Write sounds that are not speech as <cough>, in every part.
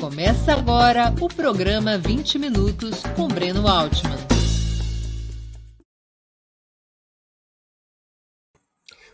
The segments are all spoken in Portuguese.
Começa agora o programa 20 Minutos com Breno Altman.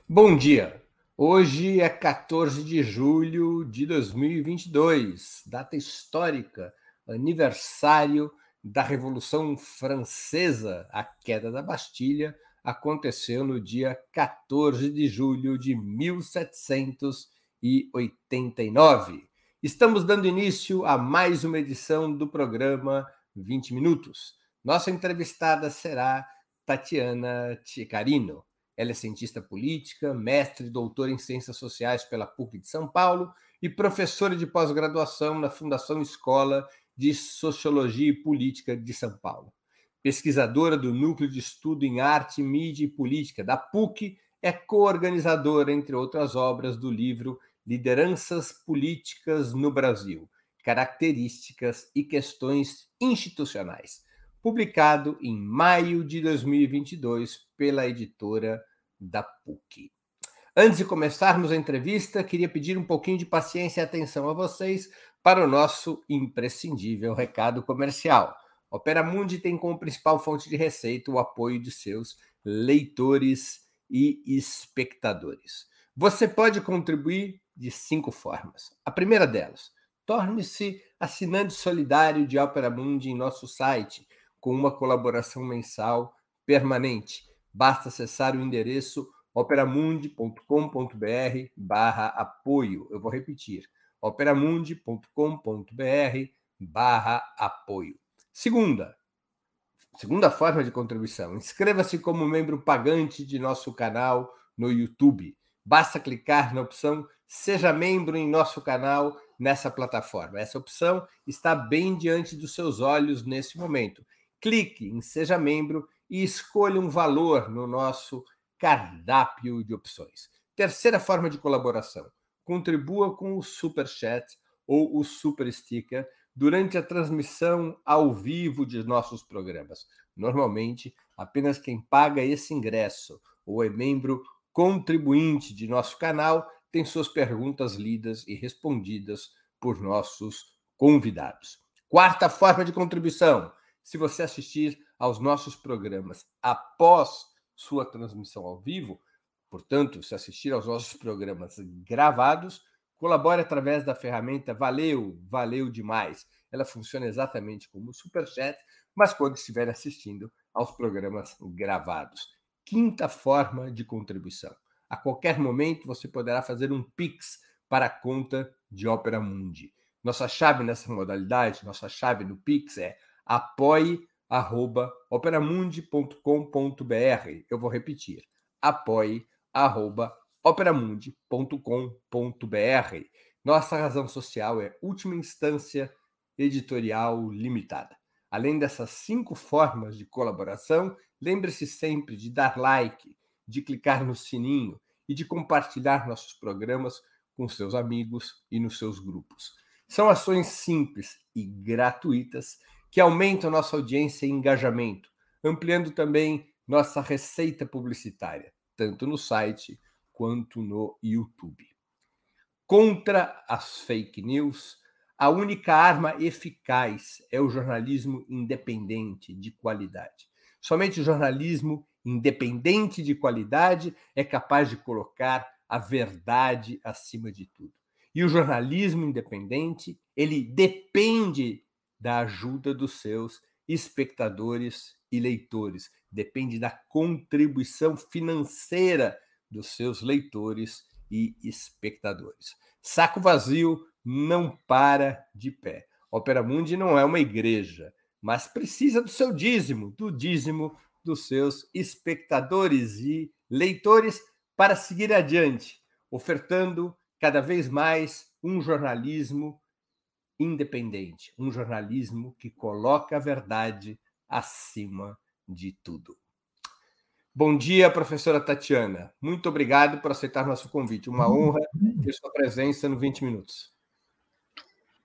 Bom dia! Hoje é 14 de julho de 2022, data histórica, aniversário da Revolução Francesa. A queda da Bastilha aconteceu no dia 14 de julho de 1789. Estamos dando início a mais uma edição do programa 20 Minutos. Nossa entrevistada será Tatiana Ticarino. Ela é cientista política, mestre e doutora em Ciências Sociais pela PUC de São Paulo e professora de pós-graduação na Fundação Escola de Sociologia e Política de São Paulo. Pesquisadora do Núcleo de Estudo em Arte, Mídia e Política da PUC, é co-organizadora, entre outras obras, do livro Lideranças Políticas no Brasil: Características e Questões Institucionais, publicado em maio de 2022 pela editora da PUC. Antes de começarmos a entrevista, queria pedir um pouquinho de paciência e atenção a vocês para o nosso imprescindível recado comercial. Opera Mundi tem como principal fonte de receita o apoio de seus leitores e espectadores. Você pode contribuir de cinco formas. A primeira delas, torne-se assinante solidário de Opera Mundi em nosso site, com uma colaboração mensal permanente. Basta acessar o endereço operamundi.com.br barra apoio. Eu vou repetir, operamundi.com.br barra apoio. Segunda, segunda forma de contribuição, inscreva-se como membro pagante de nosso canal no YouTube. Basta clicar na opção Seja membro em nosso canal nessa plataforma. Essa opção está bem diante dos seus olhos nesse momento. Clique em Seja Membro e escolha um valor no nosso cardápio de opções. Terceira forma de colaboração: contribua com o Super Chat ou o Super Sticker durante a transmissão ao vivo de nossos programas. Normalmente, apenas quem paga esse ingresso ou é membro contribuinte de nosso canal tem suas perguntas lidas e respondidas por nossos convidados. Quarta forma de contribuição: se você assistir aos nossos programas após sua transmissão ao vivo, portanto, se assistir aos nossos programas gravados, colabore através da ferramenta Valeu, valeu demais. Ela funciona exatamente como o Superchat, mas quando estiver assistindo aos programas gravados. Quinta forma de contribuição. A qualquer momento você poderá fazer um Pix para a conta de Opera Mundi. Nossa chave nessa modalidade, nossa chave no Pix é apoie.operamundi.com.br. Eu vou repetir: apoie.operamundi.com.br. Nossa razão social é última instância editorial limitada. Além dessas cinco formas de colaboração, lembre-se sempre de dar like, de clicar no sininho e de compartilhar nossos programas com seus amigos e nos seus grupos. São ações simples e gratuitas que aumentam nossa audiência e engajamento, ampliando também nossa receita publicitária, tanto no site quanto no YouTube. Contra as fake news, a única arma eficaz é o jornalismo independente de qualidade. Somente o jornalismo independente de qualidade é capaz de colocar a verdade acima de tudo. E o jornalismo independente, ele depende da ajuda dos seus espectadores e leitores, depende da contribuição financeira dos seus leitores e espectadores. Saco vazio não para de pé. Opera Mundi não é uma igreja, mas precisa do seu dízimo, do dízimo dos seus espectadores e leitores para seguir adiante, ofertando cada vez mais um jornalismo independente, um jornalismo que coloca a verdade acima de tudo. Bom dia, professora Tatiana. Muito obrigado por aceitar nosso convite. Uma honra ter sua presença no 20 Minutos.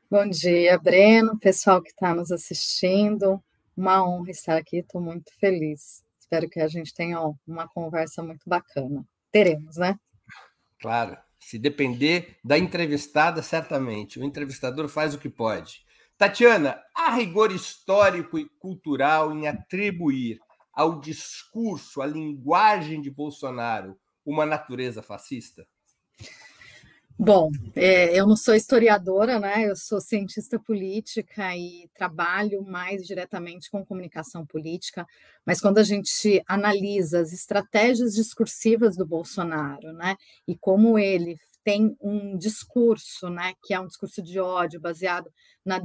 Bom dia, Breno, pessoal que está nos assistindo. Uma honra estar aqui, estou muito feliz. Espero que a gente tenha uma conversa muito bacana. Teremos, né? Claro, Se depender da entrevistada, certamente. O entrevistador faz o que pode. Tatiana, há rigor histórico e cultural em atribuir ao discurso, à linguagem de Bolsonaro, uma natureza fascista? Bom, é, eu não sou historiadora, né? Eu sou cientista política e trabalho mais diretamente com comunicação política. Mas quando a gente analisa as estratégias discursivas do Bolsonaro, né, e como ele tem um discurso, né, que é um discurso de ódio baseado na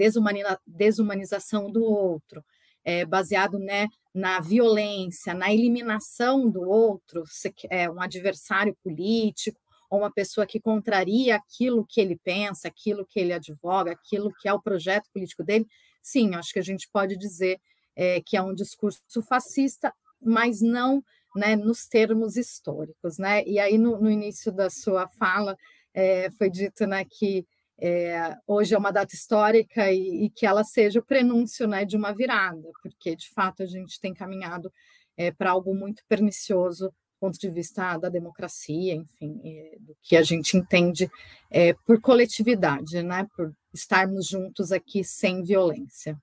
desumanização do outro, é, baseado né, na violência, na eliminação do outro, é um adversário político ou uma pessoa que contraria aquilo que ele pensa, aquilo que ele advoga, aquilo que é o projeto político dele, sim, acho que a gente pode dizer é, que é um discurso fascista, mas não né, nos termos históricos. Né? E aí, no, no início da sua fala, é, foi dito né, que é, hoje é uma data histórica e, e, que ela seja o prenúncio né, de uma virada, porque, de fato, a gente tem caminhado é, para algo muito pernicioso ponto de vista da democracia, enfim, do que a gente entende é, por coletividade, né, por estarmos juntos aqui sem violência.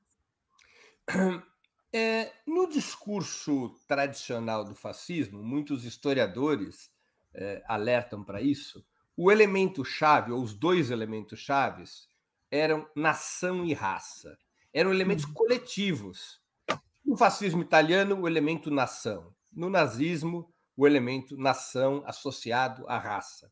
É, no discurso tradicional do fascismo, muitos historiadores é, alertam para isso. O elemento chave, ou os dois elementos chaves, eram nação e raça. Eram elementos uhum. coletivos. No fascismo italiano, o elemento nação. No nazismo, o elemento nação associado à raça.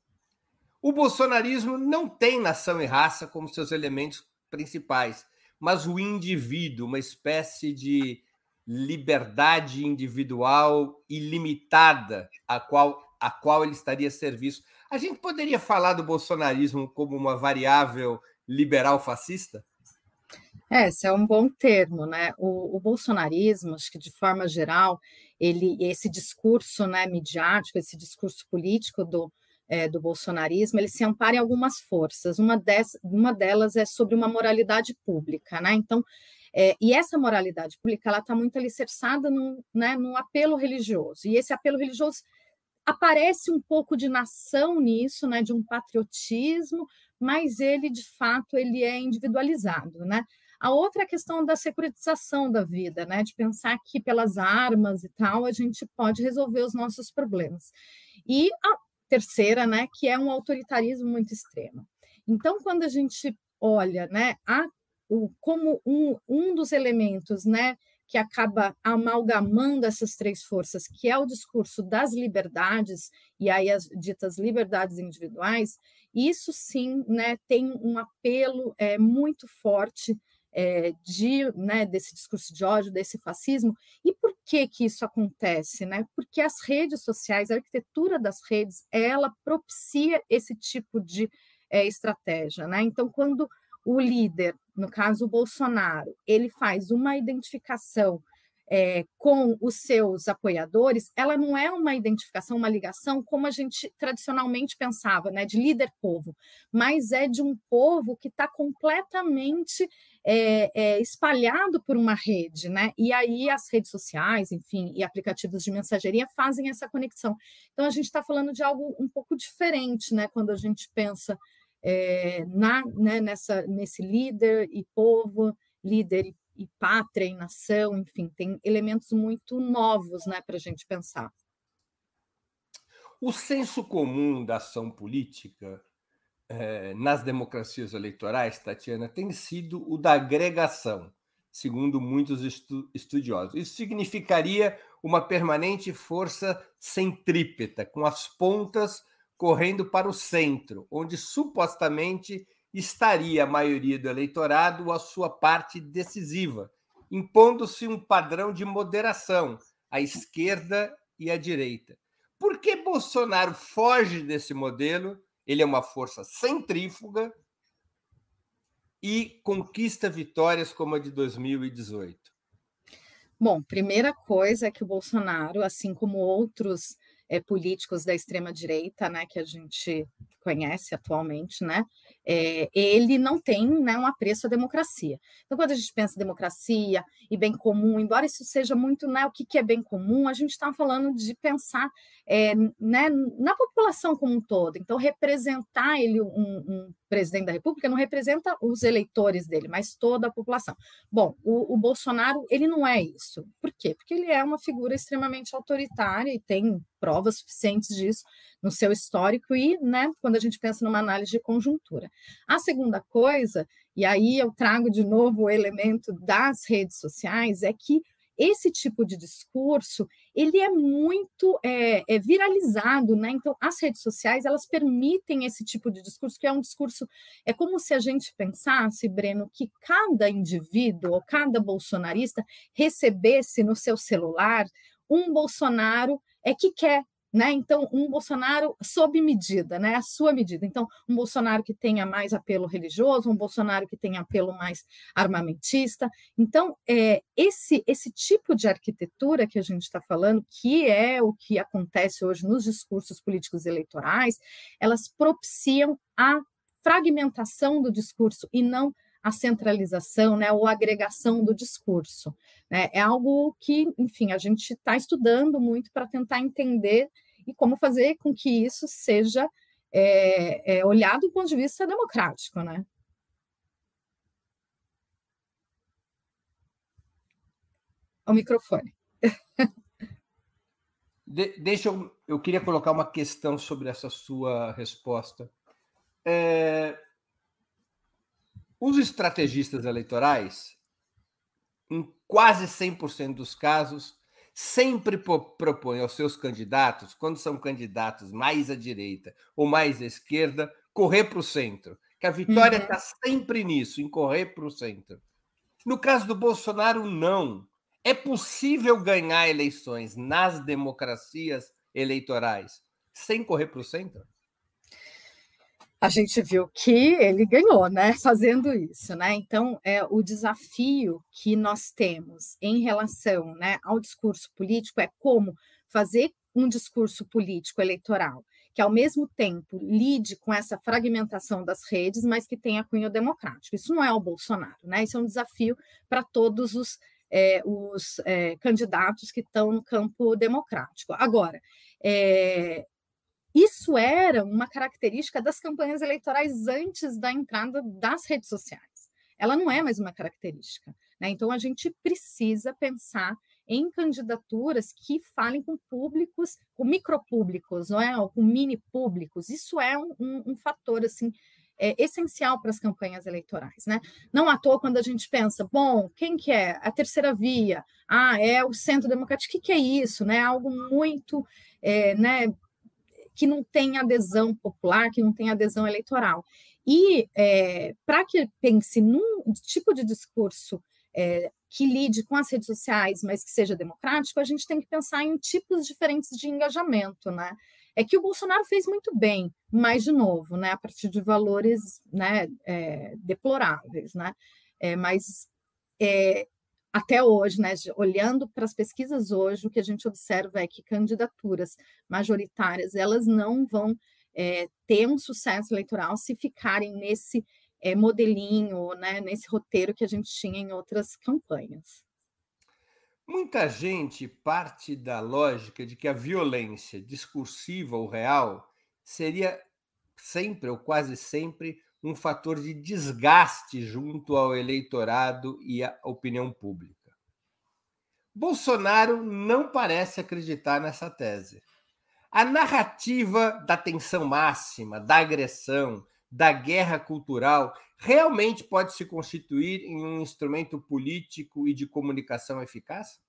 O bolsonarismo não tem nação e raça como seus elementos principais, mas o indivíduo, uma espécie de liberdade individual ilimitada a qual, a qual ele estaria a serviço. A gente poderia falar do bolsonarismo como uma variável liberal fascista? É, esse é um bom termo, né? O, o, bolsonarismo, acho que de forma geral, ele, esse discurso né, midiático, esse discurso político do, é, do bolsonarismo, ele se ampara em algumas forças. Uma, des, uma delas é sobre uma moralidade pública, né? Então, é, e essa moralidade pública ela está muito alicerçada no, né, no apelo religioso. E esse apelo religioso aparece um pouco de nação nisso, né, de um patriotismo, mas ele de fato ele é individualizado, né? A outra é a questão da securitização da vida, né? De pensar que pelas armas e tal a gente pode resolver os nossos problemas. E a terceira, né, que é um autoritarismo muito extremo. Então, quando a gente olha, né, a, o, como um, um dos elementos, né, que acaba amalgamando essas três forças, que é o discurso das liberdades, e aí as ditas liberdades individuais, isso sim né, tem um apelo é, muito forte é, de, né, desse discurso de ódio, desse fascismo. E por que que isso acontece? Né? Porque as redes sociais, a arquitetura das redes, ela propicia esse tipo de é, estratégia. Né? Então, quando o líder, no caso o Bolsonaro, ele faz uma identificação é, com os seus apoiadores, ela não é uma identificação, uma ligação como a gente tradicionalmente pensava, né, de líder-povo, mas é de um povo que está completamente é, é, espalhado por uma rede, né? E aí as redes sociais, enfim, e aplicativos de mensageria fazem essa conexão. Então a gente está falando de algo um pouco diferente, né? Quando a gente pensa é, na, né, nessa, nesse líder e povo, líder e e pátria e nação, enfim, tem elementos muito novos né, para a gente pensar. O senso comum da ação política eh, nas democracias eleitorais, Tatiana, tem sido o da agregação, segundo muitos estu estudiosos. Isso significaria uma permanente força centrípeta, com as pontas correndo para o centro, onde supostamente estaria a maioria do eleitorado a sua parte decisiva, impondo-se um padrão de moderação à esquerda e à direita. Por que Bolsonaro foge desse modelo? Ele é uma força centrífuga e conquista vitórias como a de 2018. Bom, primeira coisa é que o Bolsonaro, assim como outros é, políticos da extrema direita, né, que a gente conhece atualmente, né, é, ele não tem né, um apreço à democracia. Então, quando a gente pensa em democracia e bem comum, embora isso seja muito né, o que, que é bem comum, a gente está falando de pensar é, né, na população como um todo. Então, representar ele, um, um, presidente da República, não representa os eleitores dele, mas toda a população. Bom, o, o Bolsonaro, ele não é isso. Por quê? Porque ele é uma figura extremamente autoritária e tem provas suficientes disso no seu histórico e, né, quando a gente pensa numa análise de conjuntura. A segunda coisa, e aí eu trago de novo o elemento das redes sociais, é que esse tipo de discurso ele é muito é, é, viralizado, né? Então as redes sociais elas permitem esse tipo de discurso que é um discurso é como se a gente pensasse, Breno, que cada indivíduo ou cada bolsonarista recebesse no seu celular um Bolsonaro é que quer né? Então, um Bolsonaro sob medida, né? a sua medida. Então, um Bolsonaro que tenha mais apelo religioso, um Bolsonaro que tenha apelo mais armamentista. Então, é, esse, esse tipo de arquitetura que a gente está falando, que é o que acontece hoje nos discursos políticos eleitorais, elas propiciam a fragmentação do discurso e não a centralização, né, ou agregação do discurso. Né? É algo que, enfim, a gente está estudando muito para tentar entender e como fazer com que isso seja é, é, olhado do ponto de vista democrático, né? O microfone. <laughs> De, deixa eu, eu queria colocar uma questão sobre essa sua resposta. É, os estrategistas eleitorais, em quase 100% dos casos, sempre propõem aos seus candidatos, quando são candidatos mais à direita ou mais à esquerda, correr para o centro. Que a vitória está uhum. sempre nisso, em correr para o centro. No caso do Bolsonaro, não. É possível ganhar eleições nas democracias eleitorais sem correr para o centro? A gente viu que ele ganhou, né, fazendo isso, né? Então, é o desafio que nós temos em relação, né, ao discurso político é como fazer um discurso político eleitoral que ao mesmo tempo lide com essa fragmentação das redes, mas que tenha cunho democrático. Isso não é o Bolsonaro, né? Isso é um desafio para todos os, é, os é, candidatos que estão no campo democrático. Agora, é, isso era uma característica das campanhas eleitorais antes da entrada das redes sociais. Ela não é mais uma característica. Né? Então, a gente precisa pensar em candidaturas que falem com públicos, com micropúblicos, não é? Ou com mini públicos. Isso é um, um, um fator assim é, essencial para as campanhas eleitorais, né? Não à toa quando a gente pensa, bom, quem que é a terceira via? Ah, é o centro democrático. O que, que é isso? Né? Algo muito, é, né? Que não tem adesão popular, que não tem adesão eleitoral. E é, para que pense num tipo de discurso é, que lide com as redes sociais, mas que seja democrático, a gente tem que pensar em tipos diferentes de engajamento, né? É que o Bolsonaro fez muito bem, mas de novo, né, a partir de valores, né, é, deploráveis, né? É, mas é, até hoje, né, olhando para as pesquisas hoje, o que a gente observa é que candidaturas majoritárias elas não vão é, ter um sucesso eleitoral se ficarem nesse é, modelinho, né, nesse roteiro que a gente tinha em outras campanhas. Muita gente parte da lógica de que a violência discursiva ou real seria sempre ou quase sempre um fator de desgaste junto ao eleitorado e à opinião pública. Bolsonaro não parece acreditar nessa tese. A narrativa da tensão máxima, da agressão, da guerra cultural realmente pode se constituir em um instrumento político e de comunicação eficaz?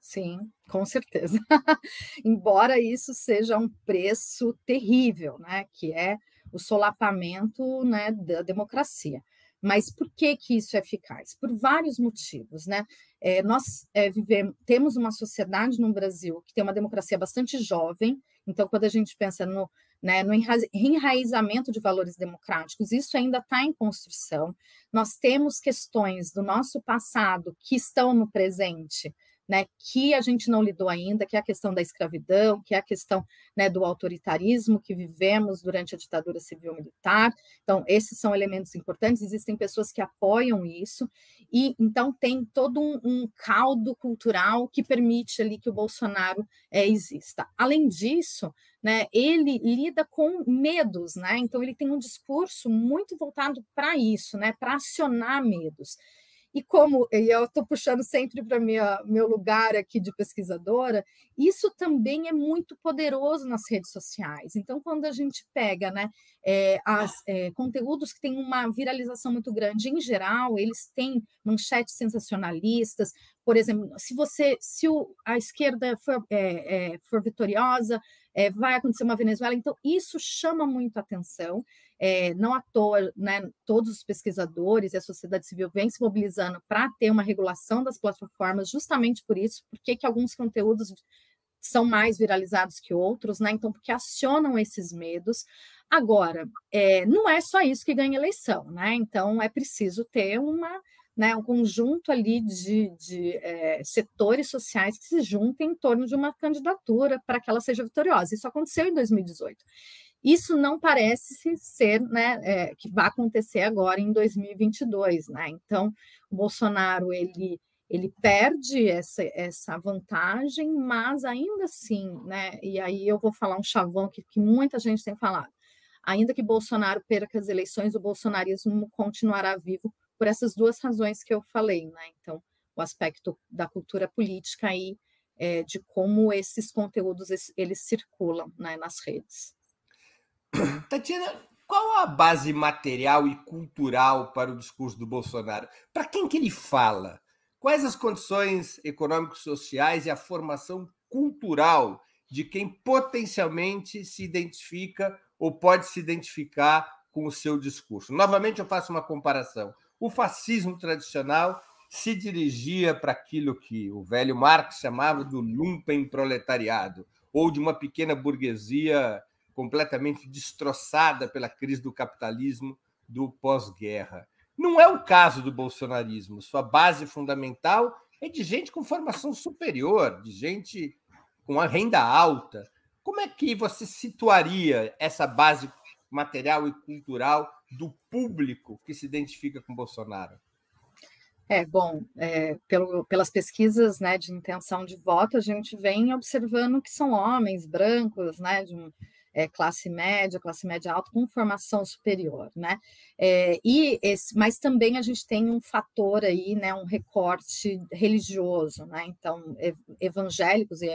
Sim, com certeza. <laughs> Embora isso seja um preço terrível, né, que é o solapamento né, da democracia. Mas por que, que isso é eficaz? Por vários motivos. Né? É, nós é, vivemos, temos uma sociedade no Brasil que tem uma democracia bastante jovem, então, quando a gente pensa no, né, no enraizamento de valores democráticos, isso ainda está em construção. Nós temos questões do nosso passado que estão no presente, né, que a gente não lidou ainda, que é a questão da escravidão, que é a questão né, do autoritarismo que vivemos durante a ditadura civil-militar. Então, esses são elementos importantes, existem pessoas que apoiam isso, e então tem todo um, um caldo cultural que permite ali que o Bolsonaro é, exista. Além disso, né, ele lida com medos, né? Então ele tem um discurso muito voltado para isso, né, para acionar medos. E como e eu estou puxando sempre para meu lugar aqui de pesquisadora, isso também é muito poderoso nas redes sociais. Então, quando a gente pega né, é, as, é, conteúdos que têm uma viralização muito grande, em geral, eles têm manchetes sensacionalistas. Por exemplo, se você, se o, a esquerda for, é, for vitoriosa, vai acontecer uma Venezuela. Então, isso chama muito atenção. É, não à toa, né, todos os pesquisadores e a sociedade civil vêm se mobilizando para ter uma regulação das plataformas, justamente por isso, porque que alguns conteúdos são mais viralizados que outros, né? Então, porque acionam esses medos. Agora, é, não é só isso que ganha eleição, né? Então, é preciso ter uma, né, um conjunto ali de, de é, setores sociais que se juntem em torno de uma candidatura para que ela seja vitoriosa. Isso aconteceu em 2018. Isso não parece ser, né, é, que vai acontecer agora em 2022, né? Então, o Bolsonaro ele ele perde essa, essa vantagem, mas ainda assim, né? E aí eu vou falar um chavão que, que muita gente tem falado. Ainda que Bolsonaro perca as eleições, o bolsonarismo continuará vivo por essas duas razões que eu falei, né? Então, o aspecto da cultura política aí, é, de como esses conteúdos eles circulam né, nas redes. Tatiana, qual a base material e cultural para o discurso do Bolsonaro? Para quem que ele fala? Quais as condições econômicos sociais e a formação cultural de quem potencialmente se identifica ou pode se identificar com o seu discurso? Novamente, eu faço uma comparação. O fascismo tradicional se dirigia para aquilo que o velho Marx chamava do lumpen proletariado, ou de uma pequena burguesia completamente destroçada pela crise do capitalismo do pós-guerra. Não é o caso do bolsonarismo. Sua base fundamental é de gente com formação superior, de gente com a renda alta. Como é que você situaria essa base material e cultural do público que se identifica com Bolsonaro? É, bom, é, pelo, pelas pesquisas né, de intenção de voto, a gente vem observando que são homens brancos, né, de um, é, classe média, classe média alta, com formação superior, né? É, e esse, mas também a gente tem um fator aí, né, um recorte religioso, né? Então, evangélicos, e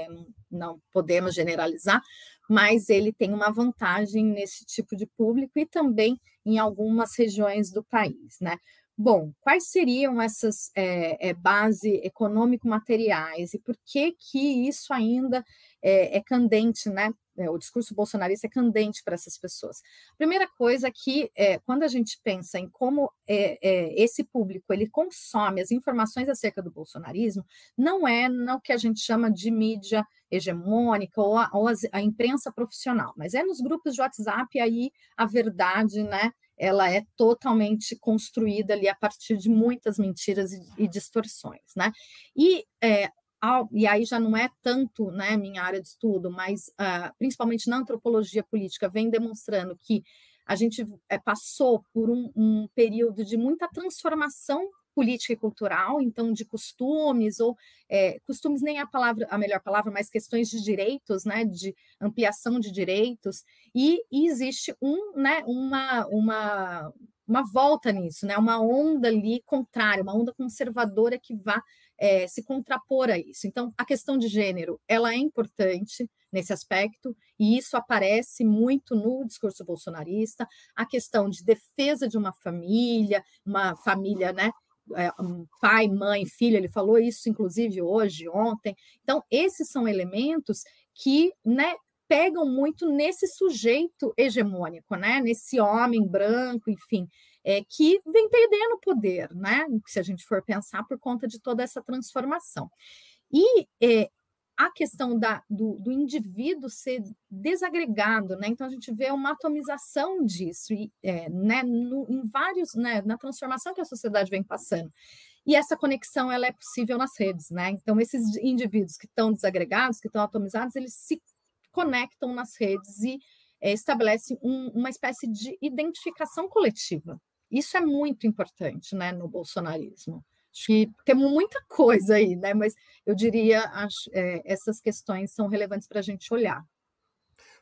não podemos generalizar, mas ele tem uma vantagem nesse tipo de público e também em algumas regiões do país, né? Bom, quais seriam essas é, é, base econômico-materiais e por que que isso ainda é, é candente, né? É, o discurso bolsonarista é candente para essas pessoas. Primeira coisa que, é, quando a gente pensa em como é, é, esse público ele consome as informações acerca do bolsonarismo, não é no que a gente chama de mídia hegemônica ou a, ou a imprensa profissional, mas é nos grupos de WhatsApp aí a verdade, né? ela é totalmente construída ali a partir de muitas mentiras e, e distorções, né? E é, e aí já não é tanto né, minha área de estudo, mas uh, principalmente na antropologia política, vem demonstrando que a gente é, passou por um, um, período de muita transformação política e cultural, então de costumes, ou é, costumes nem é a palavra, a melhor palavra, mas questões de direitos, né, de ampliação de direitos, e, e existe um, né, uma, uma, uma volta nisso, né, uma onda ali contrária, uma onda conservadora que vá é, se contrapor a isso. Então, a questão de gênero, ela é importante nesse aspecto, e isso aparece muito no discurso bolsonarista, a questão de defesa de uma família, uma família, né, é, pai, mãe, filho, ele falou isso, inclusive, hoje, ontem. Então, esses são elementos que, né, pegam muito nesse sujeito hegemônico, né? Nesse homem branco, enfim, é, que vem perdendo poder, né? Se a gente for pensar por conta de toda essa transformação. E é, a questão da, do, do, indivíduo ser desagregado, né? Então a gente vê uma atomização disso, e, é, né? No, em vários, né? Na transformação que a sociedade vem passando. e essa conexão ela é possível nas redes, né? Então, esses indivíduos que estão desagregados, que estão atomizados, eles se conectam nas redes e é, estabelecem um, uma espécie de identificação coletiva. Isso é muito importante né, no bolsonarismo. Acho que temos muita coisa aí, né? Mas eu diria acho, é, essas questões são relevantes para a gente olhar.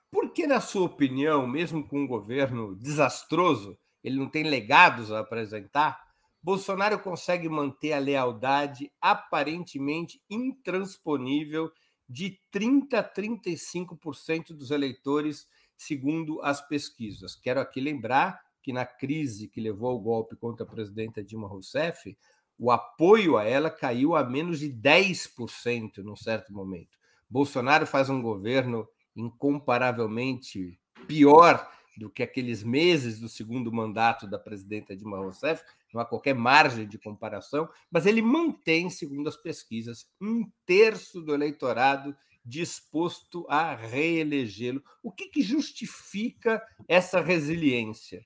Por que, na sua opinião, mesmo com um governo desastroso, ele não tem legados a apresentar? Bolsonaro consegue manter a lealdade aparentemente intransponível de 30 a 35% dos eleitores, segundo as pesquisas. Quero aqui lembrar que na crise que levou ao golpe contra a presidenta Dilma Rousseff, o apoio a ela caiu a menos de 10% num certo momento. Bolsonaro faz um governo incomparavelmente pior do que aqueles meses do segundo mandato da presidenta Dilma Rousseff, não há qualquer margem de comparação, mas ele mantém, segundo as pesquisas, um terço do eleitorado disposto a reelegê-lo. O que, que justifica essa resiliência?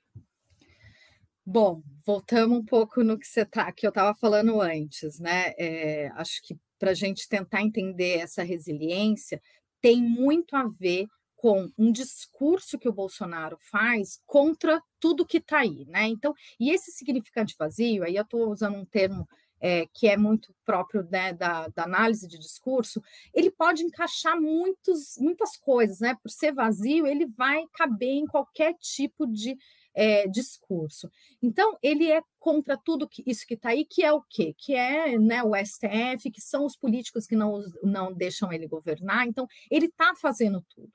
Bom, voltamos um pouco no que você tá, que eu estava falando antes, né? É, acho que para a gente tentar entender essa resiliência tem muito a ver com um discurso que o Bolsonaro faz contra tudo que está aí, né? Então, e esse significante vazio, aí eu estou usando um termo é, que é muito próprio né, da, da, análise de discurso, ele pode encaixar muitos, muitas coisas, né? Por ser vazio, ele vai caber em qualquer tipo de é, discurso. Então, ele é contra tudo que, isso que está aí, que é o quê? Que é né, o STF, que são os políticos que não, não deixam ele governar. Então, ele está fazendo tudo.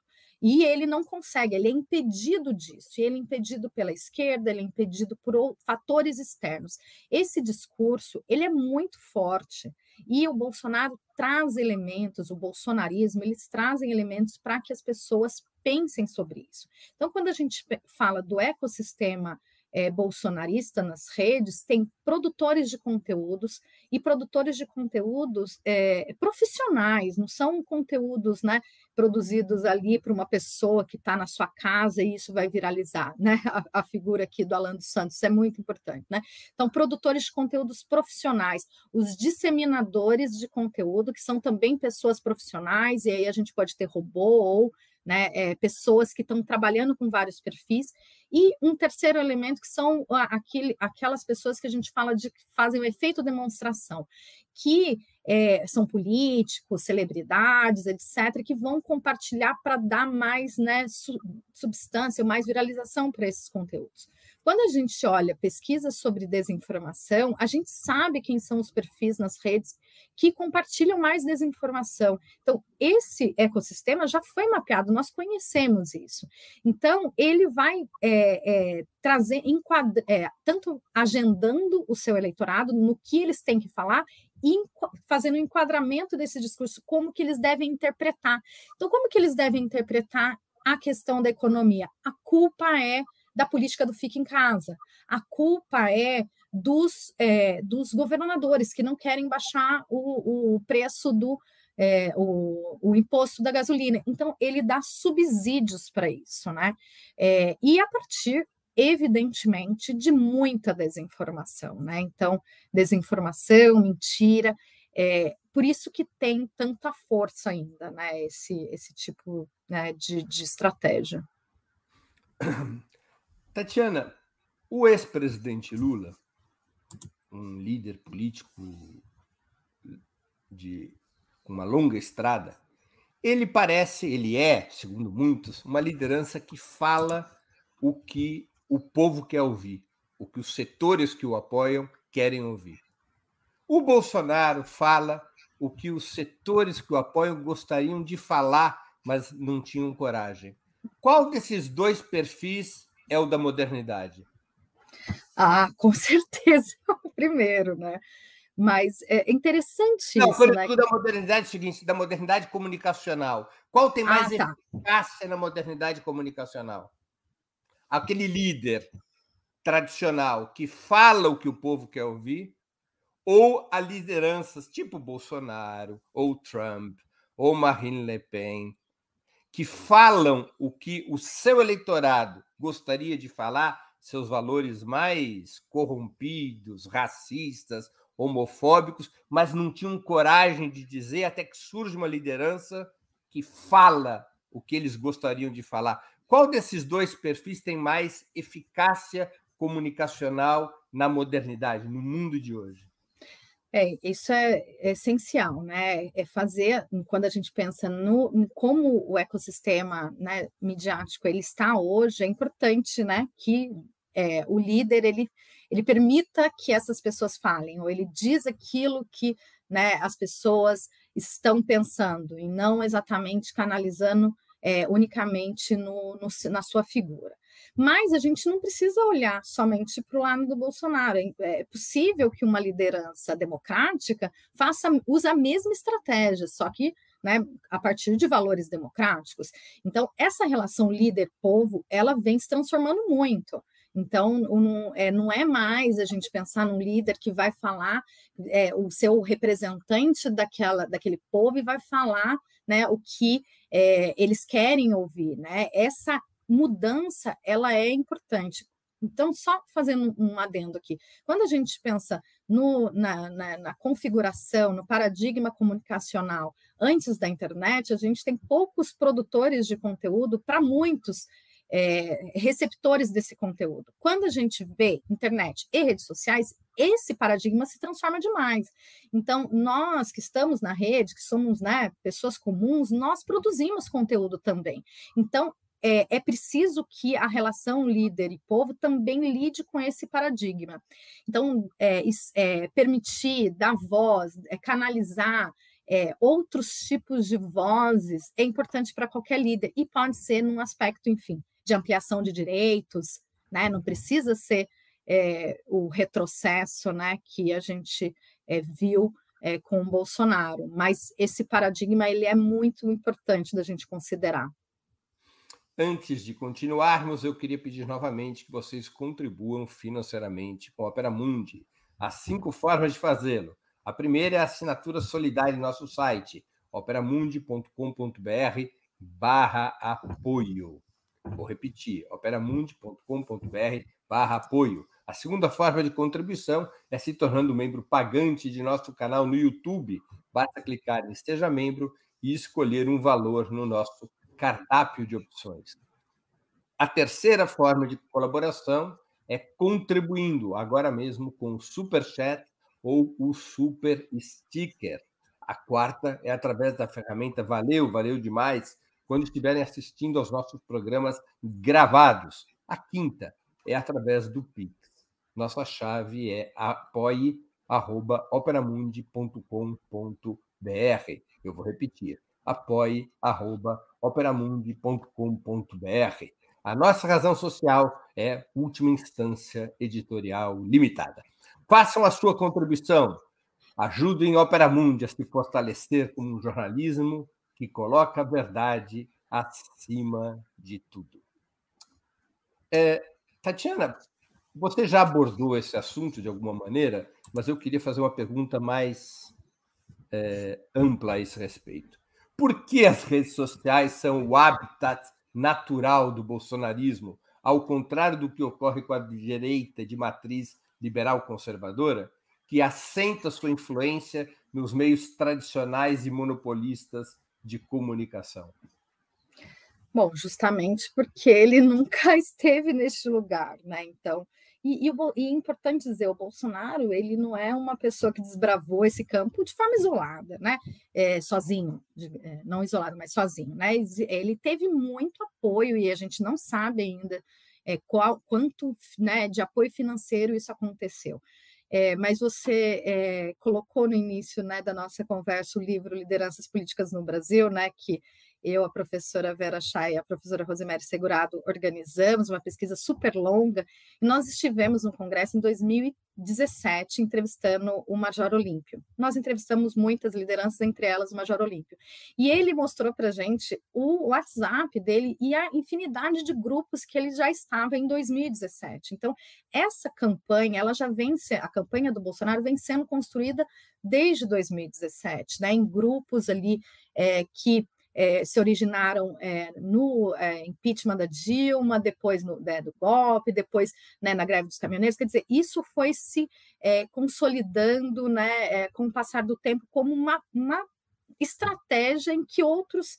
E ele não consegue, ele é impedido disso, ele é impedido pela esquerda, ele é impedido por fatores externos. Esse discurso, ele é muito forte, e o Bolsonaro traz elementos, o bolsonarismo, eles trazem elementos para que as pessoas pensem sobre isso. Então, quando a gente fala do ecossistema é, bolsonarista nas redes, tem produtores de conteúdos e produtores de conteúdos é, profissionais, não são conteúdos né, produzidos ali por uma pessoa que está na sua casa e isso vai viralizar, né? <laughs> A, a, figura aqui do Alan dos Santos é muito importante, né? Então, produtores de conteúdos profissionais, os disseminadores de conteúdo, que são também pessoas profissionais, e aí a gente pode ter robô ou né, é, pessoas que estão trabalhando com vários perfis, e um terceiro elemento que são aquele, aquelas pessoas que a gente fala de que fazem o efeito demonstração, que é, são políticos, celebridades, etc., que vão compartilhar para dar mais né, substância, mais viralização para esses conteúdos. Quando a gente olha pesquisas sobre desinformação, a gente sabe quem são os perfis nas redes que compartilham mais desinformação. Então, esse ecossistema já foi mapeado, nós conhecemos isso. Então, ele vai é, é, trazer, enquadra, é, tanto agendando o seu eleitorado no que eles têm que falar, fazendo um enquadramento desse discurso, como que eles devem interpretar. Então, como que eles devem interpretar a questão da economia? A culpa é da política do fique em casa. A culpa é dos, é, dos governadores que não querem baixar o, o preço do é, o, o, imposto da gasolina. Então, ele dá subsídios para isso, né? É, e a partir, evidentemente, de muita desinformação, né? Então, desinformação, mentira. É, por isso que tem tanta força ainda, né? Esse, esse tipo né, de, de estratégia. <coughs> Tatiana, o ex-presidente Lula, um líder político de uma longa estrada, ele parece, ele é, segundo muitos, uma liderança que fala o que o povo quer ouvir, o que os setores que o apoiam querem ouvir. O Bolsonaro fala o que os setores que o apoiam gostariam de falar, mas não tinham coragem. Qual desses dois perfis é o da modernidade? Ah, com certeza é o primeiro, né? Mas é interessante Não, isso, né? da modernidade é o seguinte, da modernidade comunicacional. Qual tem mais ah, tá. eficácia na modernidade comunicacional? Aquele líder tradicional que fala o que o povo quer ouvir, ou a lideranças tipo Bolsonaro, ou Trump, ou Marine Le Pen, que falam o que o seu eleitorado gostaria de falar, seus valores mais corrompidos, racistas homofóbicos, mas não tinham coragem de dizer até que surge uma liderança que fala o que eles gostariam de falar. Qual desses dois perfis tem mais eficácia comunicacional na modernidade, no mundo de hoje? É, isso é essencial, né? É fazer, quando a gente pensa no em como o ecossistema né, midiático ele está hoje, é importante né, que é, o líder ele, ele permita que essas pessoas falem, ou ele diz aquilo que né, as pessoas estão pensando, e não exatamente canalizando é, unicamente no, no, na sua figura. Mas a gente não precisa olhar somente para o lado do Bolsonaro. É, é possível que uma liderança democrática faça, use a mesma estratégia, só que né, a partir de valores democráticos. Então, essa relação líder-povo, ela vem se transformando muito. Então, não é, não é mais a gente pensar num líder que vai falar, é, o seu representante daquela, daquele povo e vai falar né, o que é, eles querem ouvir. Né? Essa mudança ela é importante. Então, só fazendo um adendo aqui, quando a gente pensa no, na, na, na, configuração, no paradigma comunicacional antes da internet, a gente tem poucos produtores de conteúdo para muitos é, receptores desse conteúdo. Quando a gente vê internet e redes sociais, esse paradigma se transforma demais. Então, nós que estamos na rede, que somos né, pessoas comuns, nós produzimos conteúdo também. Então, é, é preciso que a relação líder e povo também lide com esse paradigma. Então, é, é, permitir, dar voz, é, canalizar é, outros tipos de vozes é importante para qualquer líder e pode ser num aspecto, enfim, de ampliação de direitos, né? Não precisa ser é, o retrocesso, né, que a gente é, viu é, com o Bolsonaro, mas esse paradigma ele é muito importante da gente considerar. Antes de continuarmos, eu queria pedir novamente que vocês contribuam financeiramente com a Opera Mundi. Há cinco formas de fazê-lo. A primeira é a assinatura solidária em nosso site, operamundi.com.br barra apoio. Vou repetir, operamundi.com.br barra apoio. A segunda forma de contribuição é se tornando membro pagante de nosso canal no YouTube. Basta clicar em Esteja Membro e escolher um valor no nosso cardápio de opções. A terceira forma de colaboração é contribuindo agora mesmo com o Super Chat ou o Super Sticker. A quarta é através da ferramenta Valeu, valeu demais, quando estiverem assistindo aos nossos programas gravados. A quinta é através do Pix. Nossa chave é apoie.operamundi.com.br. Eu vou repetir: apoie.operamundi.com.br. A nossa razão social é última instância editorial limitada. Façam a sua contribuição. Ajudem Opera Mundi a se fortalecer como um jornalismo que coloca a verdade acima de tudo. É, Tatiana, você já abordou esse assunto de alguma maneira, mas eu queria fazer uma pergunta mais é, ampla a esse respeito. Por que as redes sociais são o habitat natural do bolsonarismo, ao contrário do que ocorre com a direita de matriz liberal conservadora, que assenta sua influência nos meios tradicionais e monopolistas de comunicação? Bom, justamente porque ele <laughs> nunca esteve neste lugar, né? Então, e, e, e, é importante dizer, o Bolsonaro ele não é uma pessoa que desbravou esse campo de forma isolada, né? É, sozinho, de, é, não isolado, mas sozinho, né? Ele teve muito apoio e a gente não sabe ainda é, qual, quanto né, de apoio financeiro isso aconteceu. É, mas você é, colocou no início né, da nossa conversa o livro Lideranças Políticas no Brasil, né, que eu, a professora Vera Chay e a professora Rosemary Segurado organizamos uma pesquisa super longa, e nós estivemos no congresso em 2017 entrevistando o Major Olímpio. Nós entrevistamos muitas lideranças, entre elas o Major Olímpio. E ele mostrou para gente o WhatsApp dele e a infinidade de grupos que ele já estava em 2017. Então, essa campanha, ela já vem, a campanha do Bolsonaro vem sendo construída desde 2017, né, em grupos ali é, que é, se originaram é, no é, impeachment da Dilma, depois no, né, do golpe, depois né, na greve dos caminhoneiros. Quer dizer, isso foi se consolidando né, com o passar do tempo como uma, uma estratégia em que outros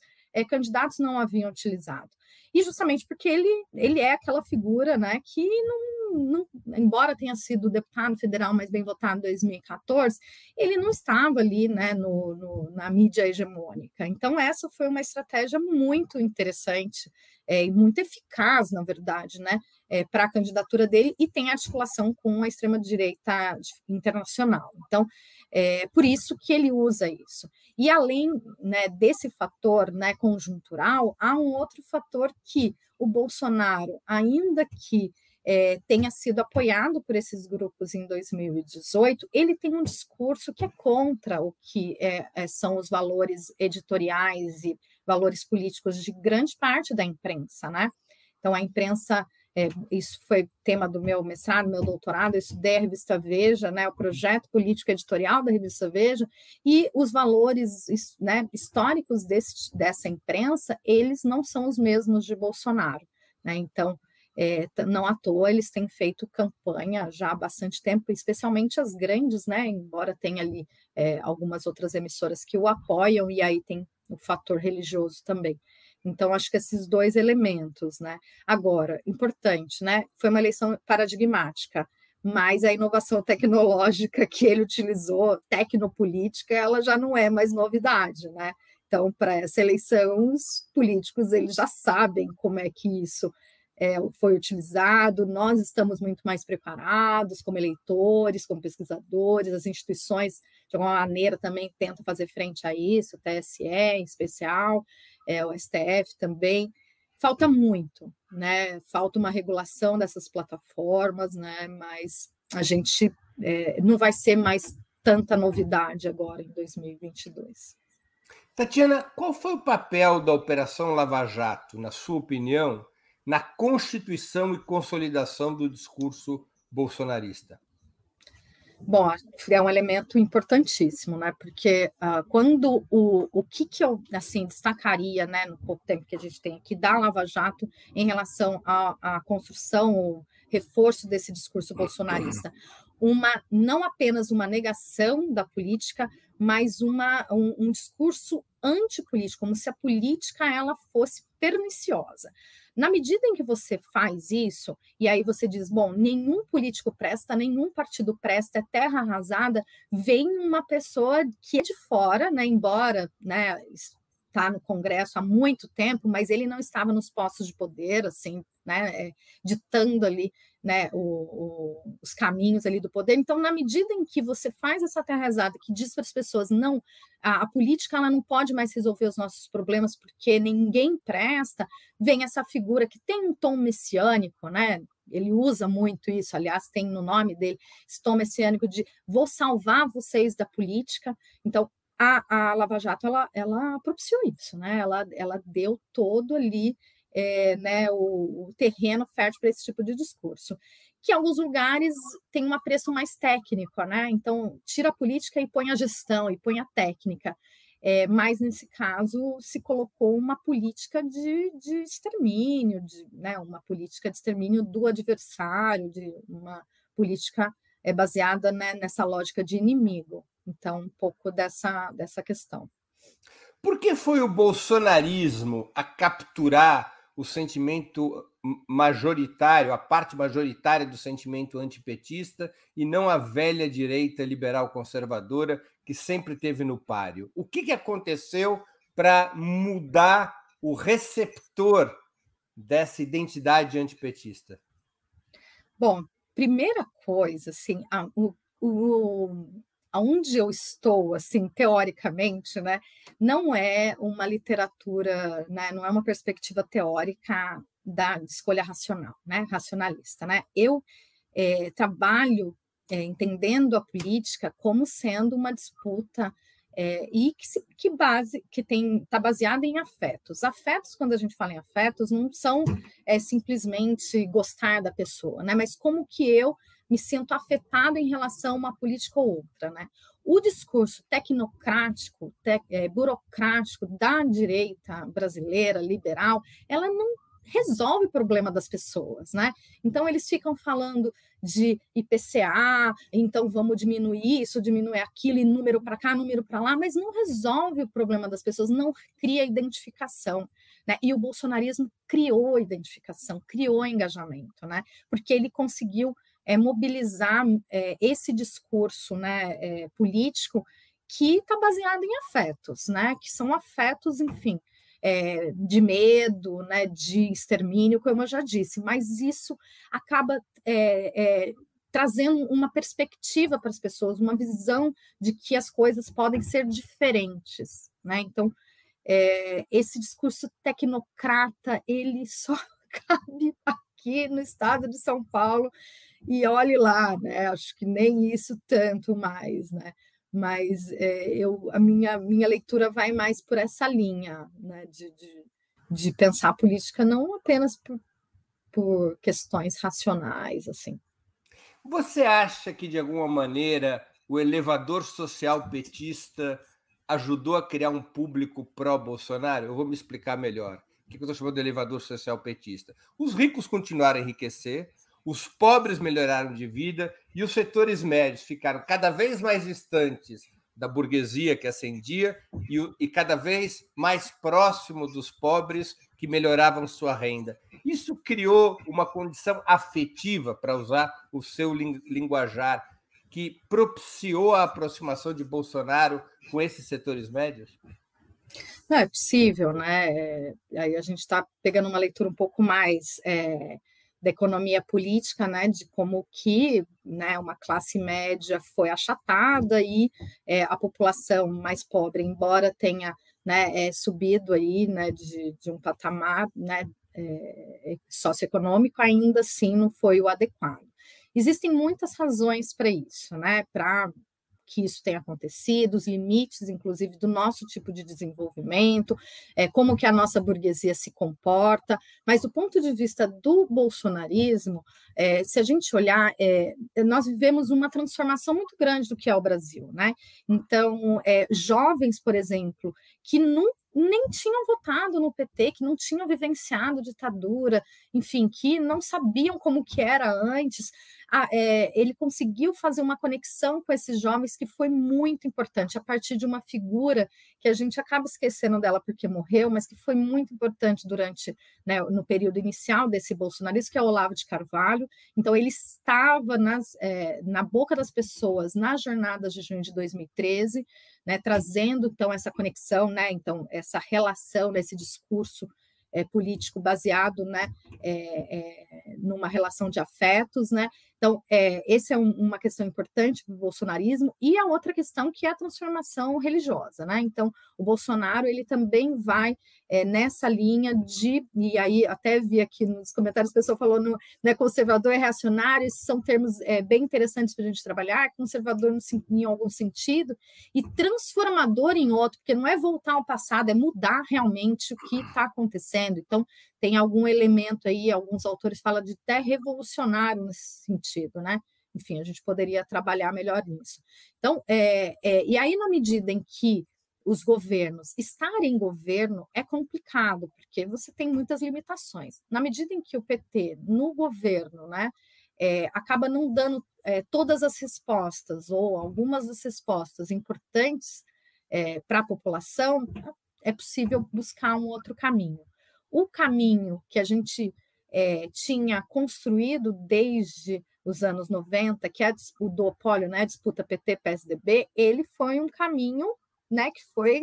candidatos não haviam utilizado. E justamente porque ele, ele é aquela figura né, que não não, embora tenha sido deputado federal mais bem votado em 2014, ele não estava ali né, no, no, na mídia hegemônica. Então, essa foi uma estratégia muito interessante é, e muito eficaz, na verdade, né, é, para a candidatura dele e tem articulação com a extrema-direita internacional. Então, é por isso que ele usa isso. E além né, desse fator né, conjuntural, há um outro fator que o Bolsonaro, ainda que é, tenha sido apoiado por esses grupos em 2018, ele tem um discurso que é contra o que é, é, são os valores editoriais e valores políticos de grande parte da imprensa, né? Então, a imprensa, é, isso foi tema do meu mestrado, meu doutorado, eu estudei a revista Veja, né, o projeto político editorial da revista Veja, e os valores né, históricos desse, dessa imprensa, eles não são os mesmos de Bolsonaro. Né? Então, é, não à toa eles têm feito campanha já há bastante tempo, especialmente as grandes, né? Embora tenha ali é, algumas outras emissoras que o apoiam, e aí tem o fator religioso também. Então, acho que esses dois elementos, né? Agora, importante, né? Foi uma eleição paradigmática, mas a inovação tecnológica que ele utilizou, tecnopolítica, ela já não é mais novidade, né? Então, para essa eleição, os políticos eles já sabem como é que isso é, foi utilizado, nós estamos muito mais preparados como eleitores, como pesquisadores, as instituições, de alguma maneira, também tentam fazer frente a isso, o TSE em especial, é, o STF também. Falta muito, né? Falta uma regulação dessas plataformas, né? Mas a gente é, não vai ser mais tanta novidade agora em 2022. Tatiana, qual foi o papel da Operação Lava Jato, na sua opinião, na constituição e consolidação do discurso bolsonarista? Bom, é um elemento importantíssimo, né? Porque uh, quando o, o que, que eu assim destacaria, né, no pouco tempo que a gente tem aqui da Lava Jato em relação à, construção, o reforço desse discurso bolsonarista, uma não apenas uma negação da política, mas uma, um, um discurso antipolítico, como se a política ela fosse perniciosa. Na medida em que você faz isso, e aí você diz, bom, nenhum político presta, nenhum partido presta, é terra arrasada, vem uma pessoa que é de fora, né, embora né, está no Congresso há muito tempo, mas ele não estava nos postos de poder, assim, né, é, ditando ali né, o, o, os caminhos ali do poder. Então, na medida em que você faz essa terrazada que diz para as pessoas, não, a, a, política ela não pode mais resolver os nossos problemas porque ninguém presta, vem essa figura que tem um tom messiânico, né? Ele usa muito isso, aliás, tem no nome dele esse tom messiânico de vou salvar vocês da política. Então, a, a Lava Jato ela, ela propiciou isso, né? Ela, ela deu todo ali é, né, o, o, terreno fértil para esse tipo de discurso. Que alguns lugares tem um apreço mais técnico, né? Então, tira a política e põe a gestão, e põe a técnica. É, mas nesse caso se colocou uma política de, de extermínio, de, né, uma política de extermínio do adversário, de uma política é, baseada né, nessa lógica de inimigo. Então, um pouco dessa, dessa questão. Por que foi o bolsonarismo a capturar o sentimento majoritário, a parte majoritária do sentimento antipetista e não a velha direita liberal conservadora que sempre teve no páreo? O que, que aconteceu para mudar o receptor dessa identidade antipetista? Bom, primeira coisa, assim, a, o, o, aonde eu estou, assim, teoricamente, né, não é uma literatura, né, não é uma perspectiva teórica da escolha racional, né, racionalista, né. Eu é, trabalho é, entendendo a política como sendo uma disputa é, e que, se, que base que tem está baseada em afetos. Afetos, quando a gente fala em afetos, não são é, simplesmente gostar da pessoa, né? Mas como que eu me sinto afetado em relação a uma política ou outra, né? O discurso tecnocrático, te, é, burocrático da direita brasileira, liberal, ela não resolve o problema das pessoas, né? Então eles ficam falando de IPCA, então vamos diminuir isso, diminuir aquilo, e número para cá, número para lá, mas não resolve o problema das pessoas, não cria identificação, né? E o bolsonarismo criou identificação, criou engajamento, né? Porque ele conseguiu é, mobilizar é, esse discurso né, é, político que está baseado em afetos, né, que são afetos, enfim, é, de medo, né, de extermínio, como eu já disse, mas isso acaba é, é, trazendo uma perspectiva para as pessoas, uma visão de que as coisas podem ser diferentes, né? Então, é, esse discurso tecnocrata, ele só <laughs> cabe aqui no estado de São Paulo e olhe lá, né? Acho que nem isso tanto mais, né? Mas é, eu, a minha, minha leitura vai mais por essa linha, né? De, de, de pensar a política não apenas por, por questões racionais, assim. Você acha que, de alguma maneira, o elevador social petista ajudou a criar um público pró-Bolsonaro? Eu vou me explicar melhor. O que eu estou chamando de elevador social petista? Os ricos continuaram a enriquecer, os pobres melhoraram de vida e os setores médios ficaram cada vez mais distantes da burguesia que ascendia e, e cada vez mais próximo dos pobres que melhoravam sua renda. Isso criou uma condição afetiva, para usar o seu linguajar, que propiciou a aproximação de Bolsonaro com esses setores médios? Não é possível, né? É, aí a gente está pegando uma leitura um pouco mais é, da economia política, né, de como que né, uma classe média foi achatada e é, a população mais pobre, embora tenha né, é, subido aí né, de, de um patamar né, é, socioeconômico, ainda assim não foi o adequado. Existem muitas razões para isso, né, para que isso tenha acontecido, os limites, inclusive, do nosso tipo de desenvolvimento, é, como que a nossa burguesia se comporta, mas do ponto de vista do bolsonarismo, é, se a gente olhar, é, nós vivemos uma transformação muito grande do que é o Brasil, né? Então, é, jovens, por exemplo, que nunca nem tinham votado no PT, que não tinham vivenciado ditadura, enfim, que não sabiam como que era antes, ah, é, ele conseguiu fazer uma conexão com esses jovens que foi muito importante, a partir de uma figura que a gente acaba esquecendo dela porque morreu, mas que foi muito importante durante, né, no período inicial desse bolsonarismo, que é o Olavo de Carvalho. Então, ele estava nas, é, na boca das pessoas nas jornadas de junho de 2013, né, trazendo, então, essa conexão, né, então, essa relação, esse discurso é, político baseado né, é, é, numa relação de afetos, né? Então, é, essa é um, uma questão importante para o bolsonarismo, e a outra questão que é a transformação religiosa, né? Então, o Bolsonaro ele também vai é, nessa linha de, e aí até vi aqui nos comentários, a pessoa falou no, né, conservador e reacionário, esses são termos é, bem interessantes para a gente trabalhar, conservador no, em algum sentido, e transformador em outro, porque não é voltar ao passado, é mudar realmente o que está acontecendo. Então, tem algum elemento aí, alguns autores falam de até revolucionário nesse sentido, né? Enfim, a gente poderia trabalhar melhor nisso. Então, é, é, e aí, na medida em que os governos estarem em governo é complicado, porque você tem muitas limitações. Na medida em que o PT, no governo, né, é, acaba não dando é, todas as respostas, ou algumas das respostas importantes é, para a população, é possível buscar um outro caminho o caminho que a gente é, tinha construído desde os anos 90, que é o duopólio, né, a disputa PT-PSDB, ele foi um caminho né, que foi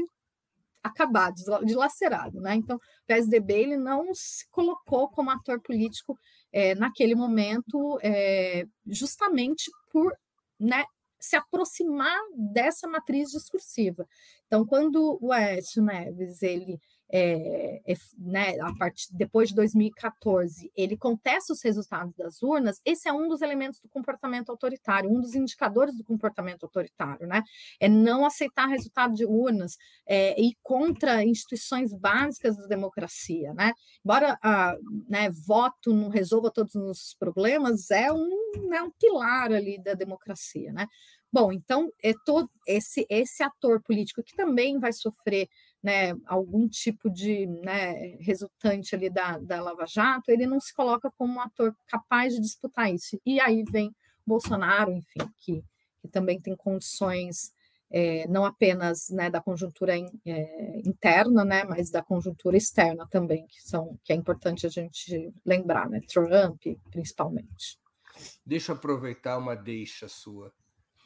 acabado, dilacerado. Né? Então, o PSDB ele não se colocou como ator político é, naquele momento, é, justamente por né, se aproximar dessa matriz discursiva. Então, quando o Aécio Neves ele é, né, a partir, depois de 2014, ele contesta os resultados das urnas, esse é um dos elementos do comportamento autoritário, um dos indicadores do comportamento autoritário, né? É não aceitar resultado de urnas é, e contra instituições básicas da democracia, né? Embora a, né, voto não resolva todos os problemas, é um, né, um pilar ali da democracia, né? Bom, então é todo esse esse ator político que também vai sofrer né, algum tipo de né, resultante ali da, da Lava Jato, ele não se coloca como um ator capaz de disputar isso. E aí vem Bolsonaro, enfim, que, que também tem condições é, não apenas né, da conjuntura in, é, interna, né, mas da conjuntura externa também, que são que é importante a gente lembrar, né, Trump principalmente. Deixa eu aproveitar uma deixa sua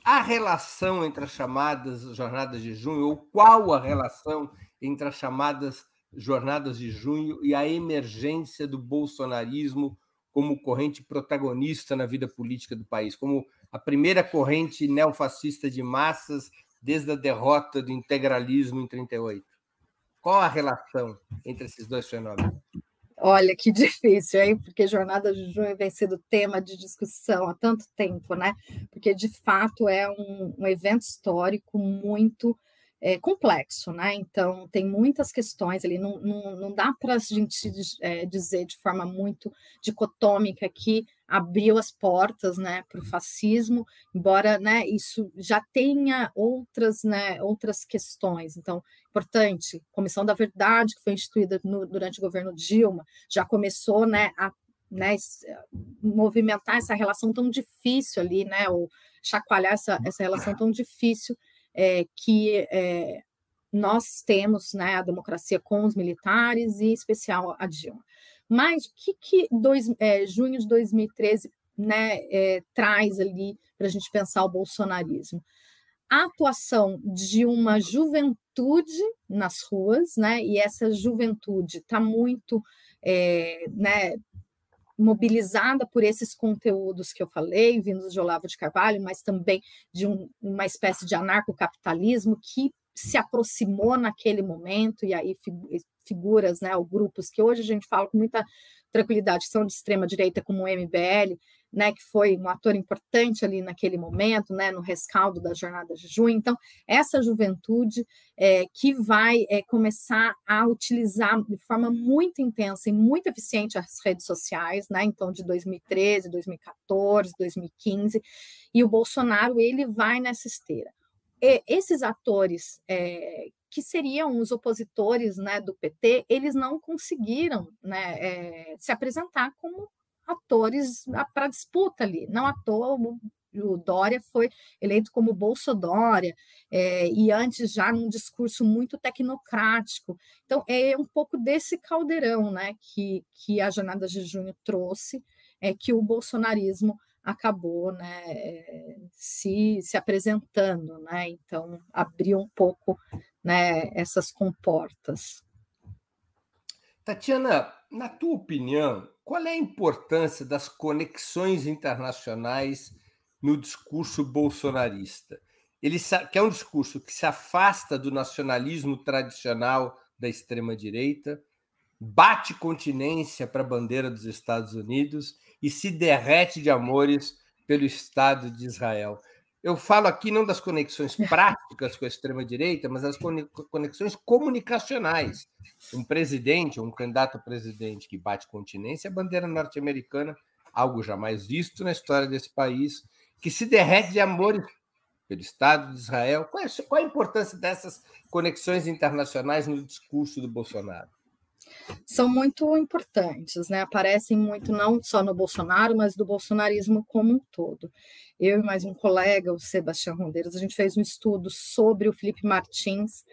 a relação entre as chamadas jornadas de junho, ou qual a relação entre as chamadas jornadas de junho e a emergência do bolsonarismo como corrente protagonista na vida política do país, como a primeira corrente neofascista de massas desde a derrota do integralismo em 38. Qual a relação entre esses dois fenômenos? Olha que <laughs> difícil, hein? Porque Jornada de Junho vem sendo tema de discussão há tanto tempo, né? Porque de fato é um, um evento histórico muito é, complexo, né? Então, tem muitas questões ali, não, não, não dá para a gente é, dizer de forma muito dicotômica que abriu as portas né, para o fascismo, embora né, isso já tenha outras, né, outras questões. Então, importante, Comissão da Verdade, que foi instituída no, durante o governo Dilma, já começou né, a né, movimentar essa relação tão difícil ali, né, ou chacoalhar essa, essa relação tão difícil é, que é, nós temos né, a democracia com os militares e, em especial, a Dilma. Mas o que, que dois, é, junho de 2013 né, é, traz ali para a gente pensar o bolsonarismo? A atuação de uma juventude nas ruas, né, e essa juventude está muito é, né, mobilizada por esses conteúdos que eu falei, vindos de Olavo de Carvalho, mas também de um, uma espécie de anarcocapitalismo que se aproximou naquele momento, e aí figuras, né, ou grupos que hoje a gente fala com muita tranquilidade, são de extrema direita, como o MBL, né, que foi um ator importante ali naquele momento, né, no rescaldo da jornada de junho. Então, essa juventude é, que vai é, começar a utilizar de forma muito intensa e muito eficiente as redes sociais, né, então de 2013, 2014, 2015, e o Bolsonaro ele vai nessa esteira. E esses atores é, que seriam os opositores né, do PT, eles não conseguiram né, é, se apresentar como atores para disputa ali. Não à toa o, o Dória foi eleito como Bolsodória, é, e antes já num discurso muito tecnocrático. Então, é um pouco desse caldeirão né, que, que a Jornada de Junho trouxe, é, que o bolsonarismo acabou né, se, se apresentando, né? Então abriu um pouco né, essas comportas. Tatiana, na tua opinião, qual é a importância das conexões internacionais no discurso bolsonarista? Ele que é um discurso que se afasta do nacionalismo tradicional da extrema direita, bate continência para a bandeira dos Estados Unidos e se derrete de amores pelo Estado de Israel. Eu falo aqui não das conexões <laughs> práticas com a extrema-direita, mas das conexões comunicacionais. Um presidente, um candidato a presidente que bate continência, a bandeira norte-americana, algo jamais visto na história desse país, que se derrete de amores pelo Estado de Israel. Qual é, qual é a importância dessas conexões internacionais no discurso do Bolsonaro? São muito importantes, né? Aparecem muito não só no Bolsonaro, mas do bolsonarismo como um todo. Eu e mais um colega, o Sebastião Rondeiros, a gente fez um estudo sobre o Felipe Martins,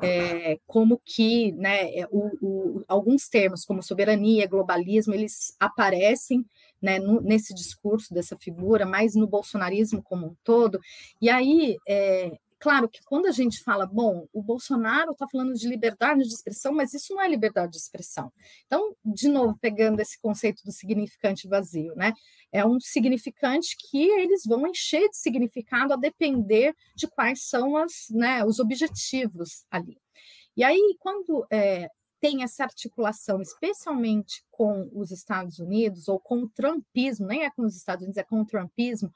é, como que né, é, o, o, alguns termos como soberania, globalismo, eles aparecem né, no, nesse discurso dessa figura, mas no bolsonarismo como um todo. E aí é, Claro que quando a gente fala, bom, o Bolsonaro está falando de liberdade de expressão, mas isso não é liberdade de expressão. Então, de novo, pegando esse conceito do significante vazio, né? É um significante que eles vão encher de significado a depender de quais são as, né, os objetivos ali. E aí, quando é, tem essa articulação, especialmente com os Estados Unidos, ou com o trumpismo, nem é com os Estados Unidos, é com o trumpismo,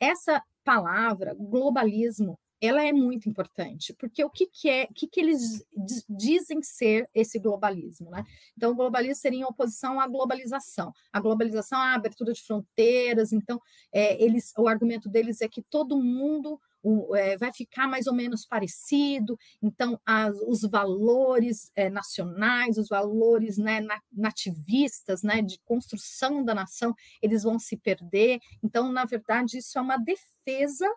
essa palavra, globalismo, ela é muito importante, porque o que, que é, o que, que eles dizem ser esse globalismo, né? Então, o globalismo seria em oposição à globalização. A globalização é a abertura de fronteiras, então, é, eles, o argumento deles é que todo mundo o, é, vai ficar mais ou menos parecido, então as, os valores é, nacionais, os valores né, nativistas, né, de construção da nação, eles vão se perder. Então, na verdade, isso é uma defesa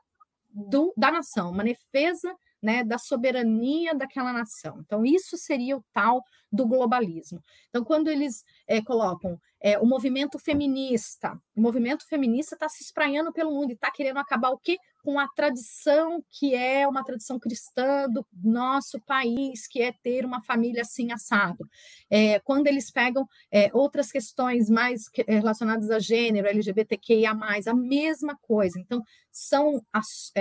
do, da nação, uma defesa né, da soberania daquela nação. Então, isso seria o tal do globalismo. Então, quando eles é, colocam é, o movimento feminista, o movimento feminista está se espraiando pelo mundo e está querendo acabar o quê? Com a tradição que é uma tradição cristã do nosso país, que é ter uma família assim assado. É, quando eles pegam outras questões mais relacionadas a gênero, LGBTQIA, a mesma coisa. Então, são as,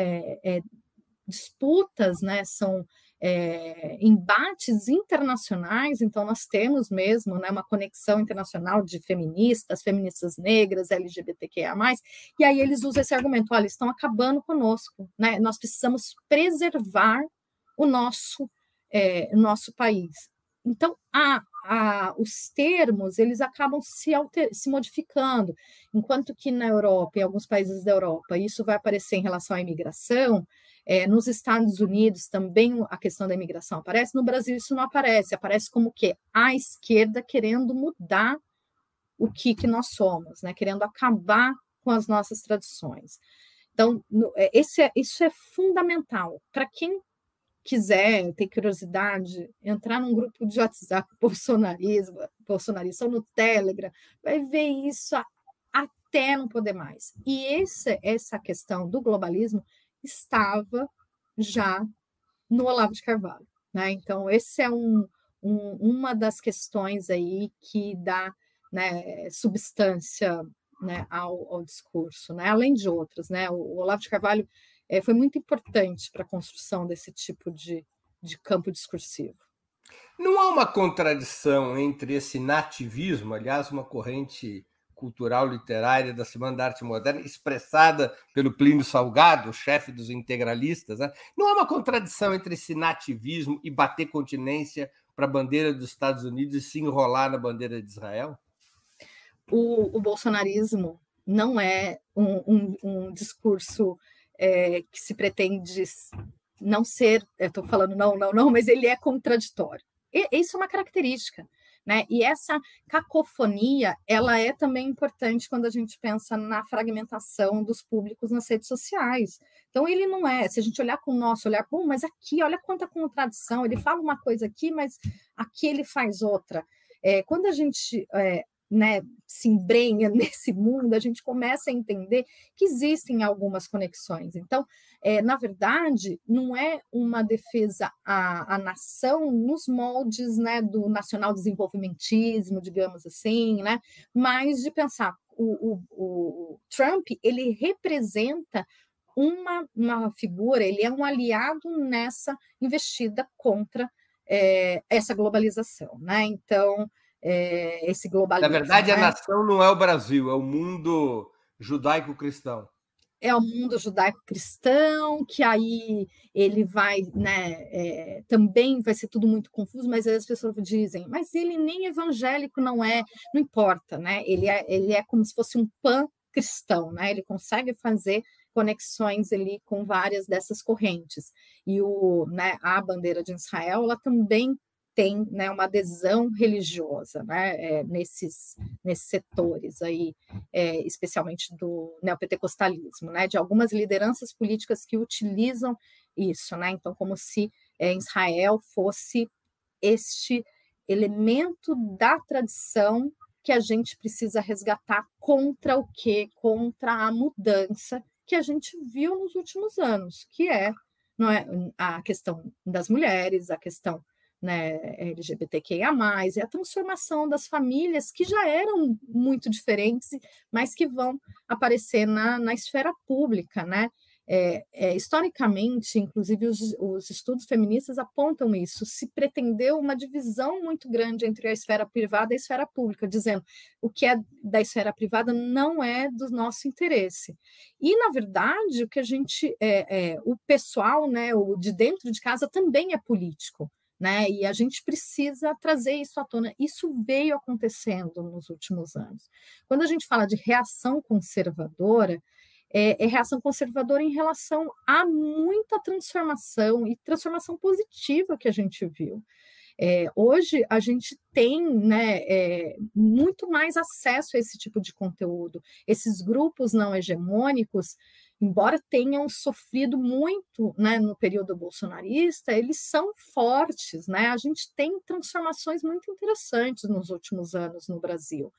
disputas, né, são é, embates internacionais, então nós temos mesmo né, uma conexão internacional de feministas, feministas negras, LGBTQIA+, e aí eles usam esse argumento, olha, estão acabando conosco, né, nós precisamos preservar o nosso, é, nosso país. Então, a, a, os termos eles acabam se, alter, se modificando, enquanto que na Europa, em alguns países da Europa, isso vai aparecer em relação à imigração, é, nos Estados Unidos também a questão da imigração aparece, no Brasil isso não aparece, aparece como que a esquerda querendo mudar o que, que nós somos, né? querendo acabar com as nossas tradições. Então, é, esse é, isso é fundamental. Para quem quiser, ter curiosidade, entrar num grupo de WhatsApp <laughs> bolsonarismo, bolsonarista ou no Telegram, vai ver isso até não poder mais. E esse, essa questão do globalismo estava já no Olavo de Carvalho. Né? Então, esse é um, um, uma das questões aí que dá né, substância né, ao, ao, discurso, né? além de outras. Né? O, o Olavo de Carvalho é, foi muito importante para a construção desse tipo de, de campo discursivo. Não há uma contradição entre esse nativismo, aliás, uma corrente cultural literária da Semana da Arte Moderna, expressada pelo Plínio Salgado, chefe dos integralistas. Né? Não há uma contradição entre esse nativismo e bater continência para a bandeira dos Estados Unidos e se enrolar na bandeira de Israel? O, o bolsonarismo não é um, um, um discurso é, que se pretende não ser, estou falando não, não, não, mas ele é contraditório. E, isso é uma característica. Né? E essa cacofonia, ela é também importante quando a gente pensa na fragmentação dos públicos nas redes sociais. Então, ele não é, se a gente olhar com o nosso olhar, Pô, mas aqui, olha quanta contradição, ele fala uma coisa aqui, mas aqui ele faz outra. É, quando a gente é, né, se embrenha <laughs> nesse mundo, a gente começa a entender que existem algumas conexões. Então, é, na verdade, não é uma defesa à, à nação nos moldes né, do nacional desenvolvimentismo, digamos assim, né, mas de pensar o, o, o Trump ele representa uma, uma figura, ele é um aliado nessa investida contra é, essa globalização, né? Então é, esse globalismo. Na verdade, a né? nação não é o Brasil, é o mundo judaico-cristão. É o mundo judaico-cristão, que aí ele vai, né, é, também vai ser tudo muito confuso, mas aí as pessoas dizem, mas ele nem evangélico não é, não importa, né? Ele é, ele é como se fosse um pan-cristão, né? Ele consegue fazer conexões ali com várias dessas correntes. E o, né, a bandeira de Israel, ela também tem né, uma adesão religiosa né, é, nesses, nesses setores aí, é, especialmente do neopentecostalismo, né, de algumas lideranças políticas que utilizam isso, né, então como se é, Israel fosse este elemento da tradição que a gente precisa resgatar contra o quê? Contra a mudança que a gente viu nos últimos anos, que é, não é a questão das mulheres, a questão né, LGBTQIA+, e a transformação das famílias que já eram muito diferentes, mas que vão aparecer na, na esfera pública, né? é, é, historicamente, inclusive os, os, estudos feministas apontam isso, se pretendeu uma divisão muito grande entre a esfera privada e a esfera pública, dizendo o que é da esfera privada não é do nosso interesse. E, na verdade, o que a gente, é, é o pessoal, né, o de dentro de casa também é político. Né? E a gente precisa trazer isso à tona. Isso veio acontecendo nos últimos anos. Quando a gente fala de reação conservadora, é, é, reação conservadora em relação a muita transformação e transformação positiva que a gente viu. É, hoje a gente tem né, é, muito mais acesso a esse tipo de conteúdo. Esses grupos não hegemônicos, embora tenham sofrido muito né, no período bolsonarista, eles são fortes. Né? A gente tem transformações muito interessantes nos últimos anos no Brasil.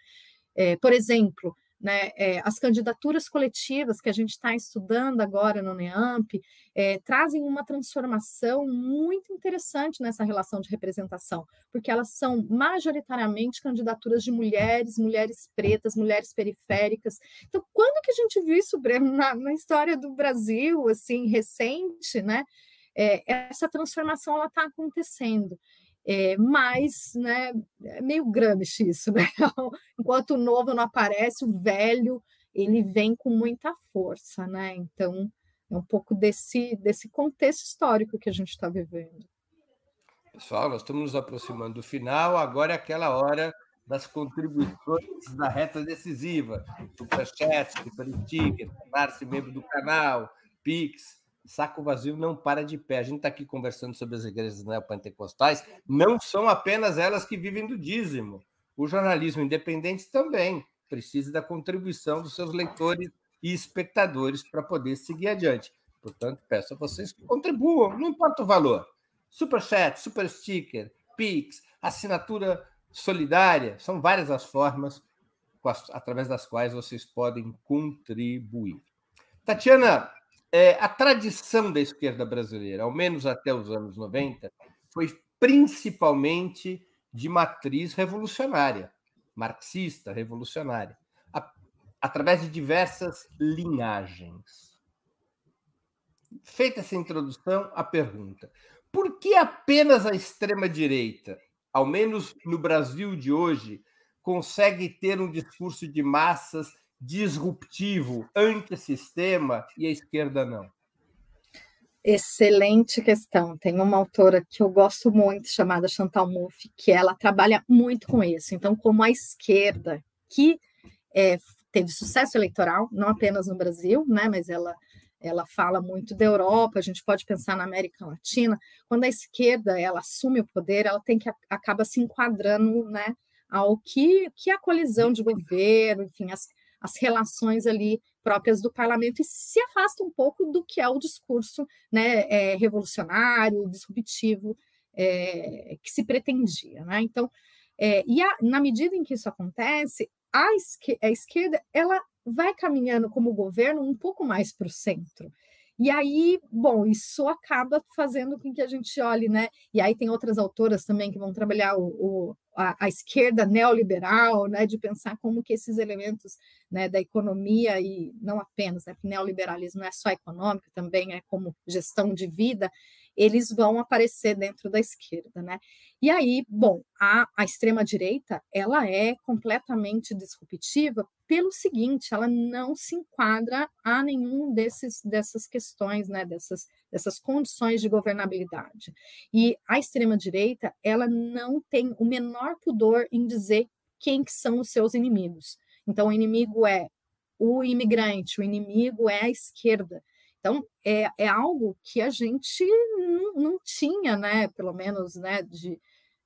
É, por exemplo, né, é, as candidaturas coletivas que a gente está estudando agora no NEAMP é, trazem uma transformação muito interessante nessa relação de representação, porque elas são majoritariamente candidaturas de mulheres, mulheres pretas, mulheres periféricas. Então, quando que a gente viu isso, Breno, <laughs> na, na história do Brasil, assim, recente, né? É, essa transformação ela está acontecendo. É, mas, né, é meio Gramsci isso, né? <laughs> Enquanto o novo não aparece, o velho ele vem com muita força, né? Então, é um pouco desse, desse contexto histórico que a gente está vivendo. Pessoal, nós estamos nos aproximando do final, agora é aquela hora das contribuições da reta decisiva. Superchat, Super Sticker, tornar-se membro do canal, Pix, saco vazio não para de pé. A gente está aqui conversando sobre as igrejas neopentecostais, não são apenas elas que vivem do dízimo. O jornalismo independente também precisa da contribuição dos seus leitores e espectadores para poder seguir adiante. Portanto, peço a vocês que contribuam, não importa o valor. Super chat, super sticker, Pix, assinatura solidária, são várias as formas através das quais vocês podem contribuir. Tatiana, é, a tradição da esquerda brasileira, ao menos até os anos 90, foi principalmente de matriz revolucionária, marxista, revolucionária, a, através de diversas linhagens. Feita essa introdução, a pergunta: por que apenas a extrema-direita, ao menos no Brasil de hoje, consegue ter um discurso de massas disruptivo, antissistema e a esquerda não? Excelente questão. Tem uma autora que eu gosto muito, chamada Chantal Mouffe, que ela trabalha muito com isso. Então, como a esquerda, que é, teve sucesso eleitoral, não apenas no Brasil, né, mas ela, ela fala muito da Europa, a gente pode pensar na América Latina, quando a esquerda ela assume o poder, ela tem que acaba se enquadrando né, ao que, que é a colisão de governo, enfim, as, as relações ali próprias do parlamento e se afasta um pouco do que é o discurso né, é, revolucionário, disruptivo é, que se pretendia. Né? Então, é, e a, na medida em que isso acontece, a, esquerda, a esquerda ela vai caminhando como governo um pouco mais para o centro. E aí, bom, isso acaba fazendo com que a gente olhe, né? E aí tem outras autoras também que vão trabalhar o, o a, a, esquerda neoliberal, né? De pensar como que esses elementos né, da economia e não apenas, né? Porque neoliberalismo não é só econômico, também é como gestão de vida, eles vão aparecer dentro da esquerda, né? E aí, bom, a, a extrema-direita, ela é completamente disruptiva pelo seguinte, ela não se enquadra a nenhum desses, dessas questões, né, dessas, dessas condições de governabilidade. E a extrema-direita, ela não tem o menor pudor em dizer quem que são os seus inimigos. Então, o inimigo é o imigrante, o inimigo é a esquerda. Então, é, é algo que a gente não, tinha, né, pelo menos, né, de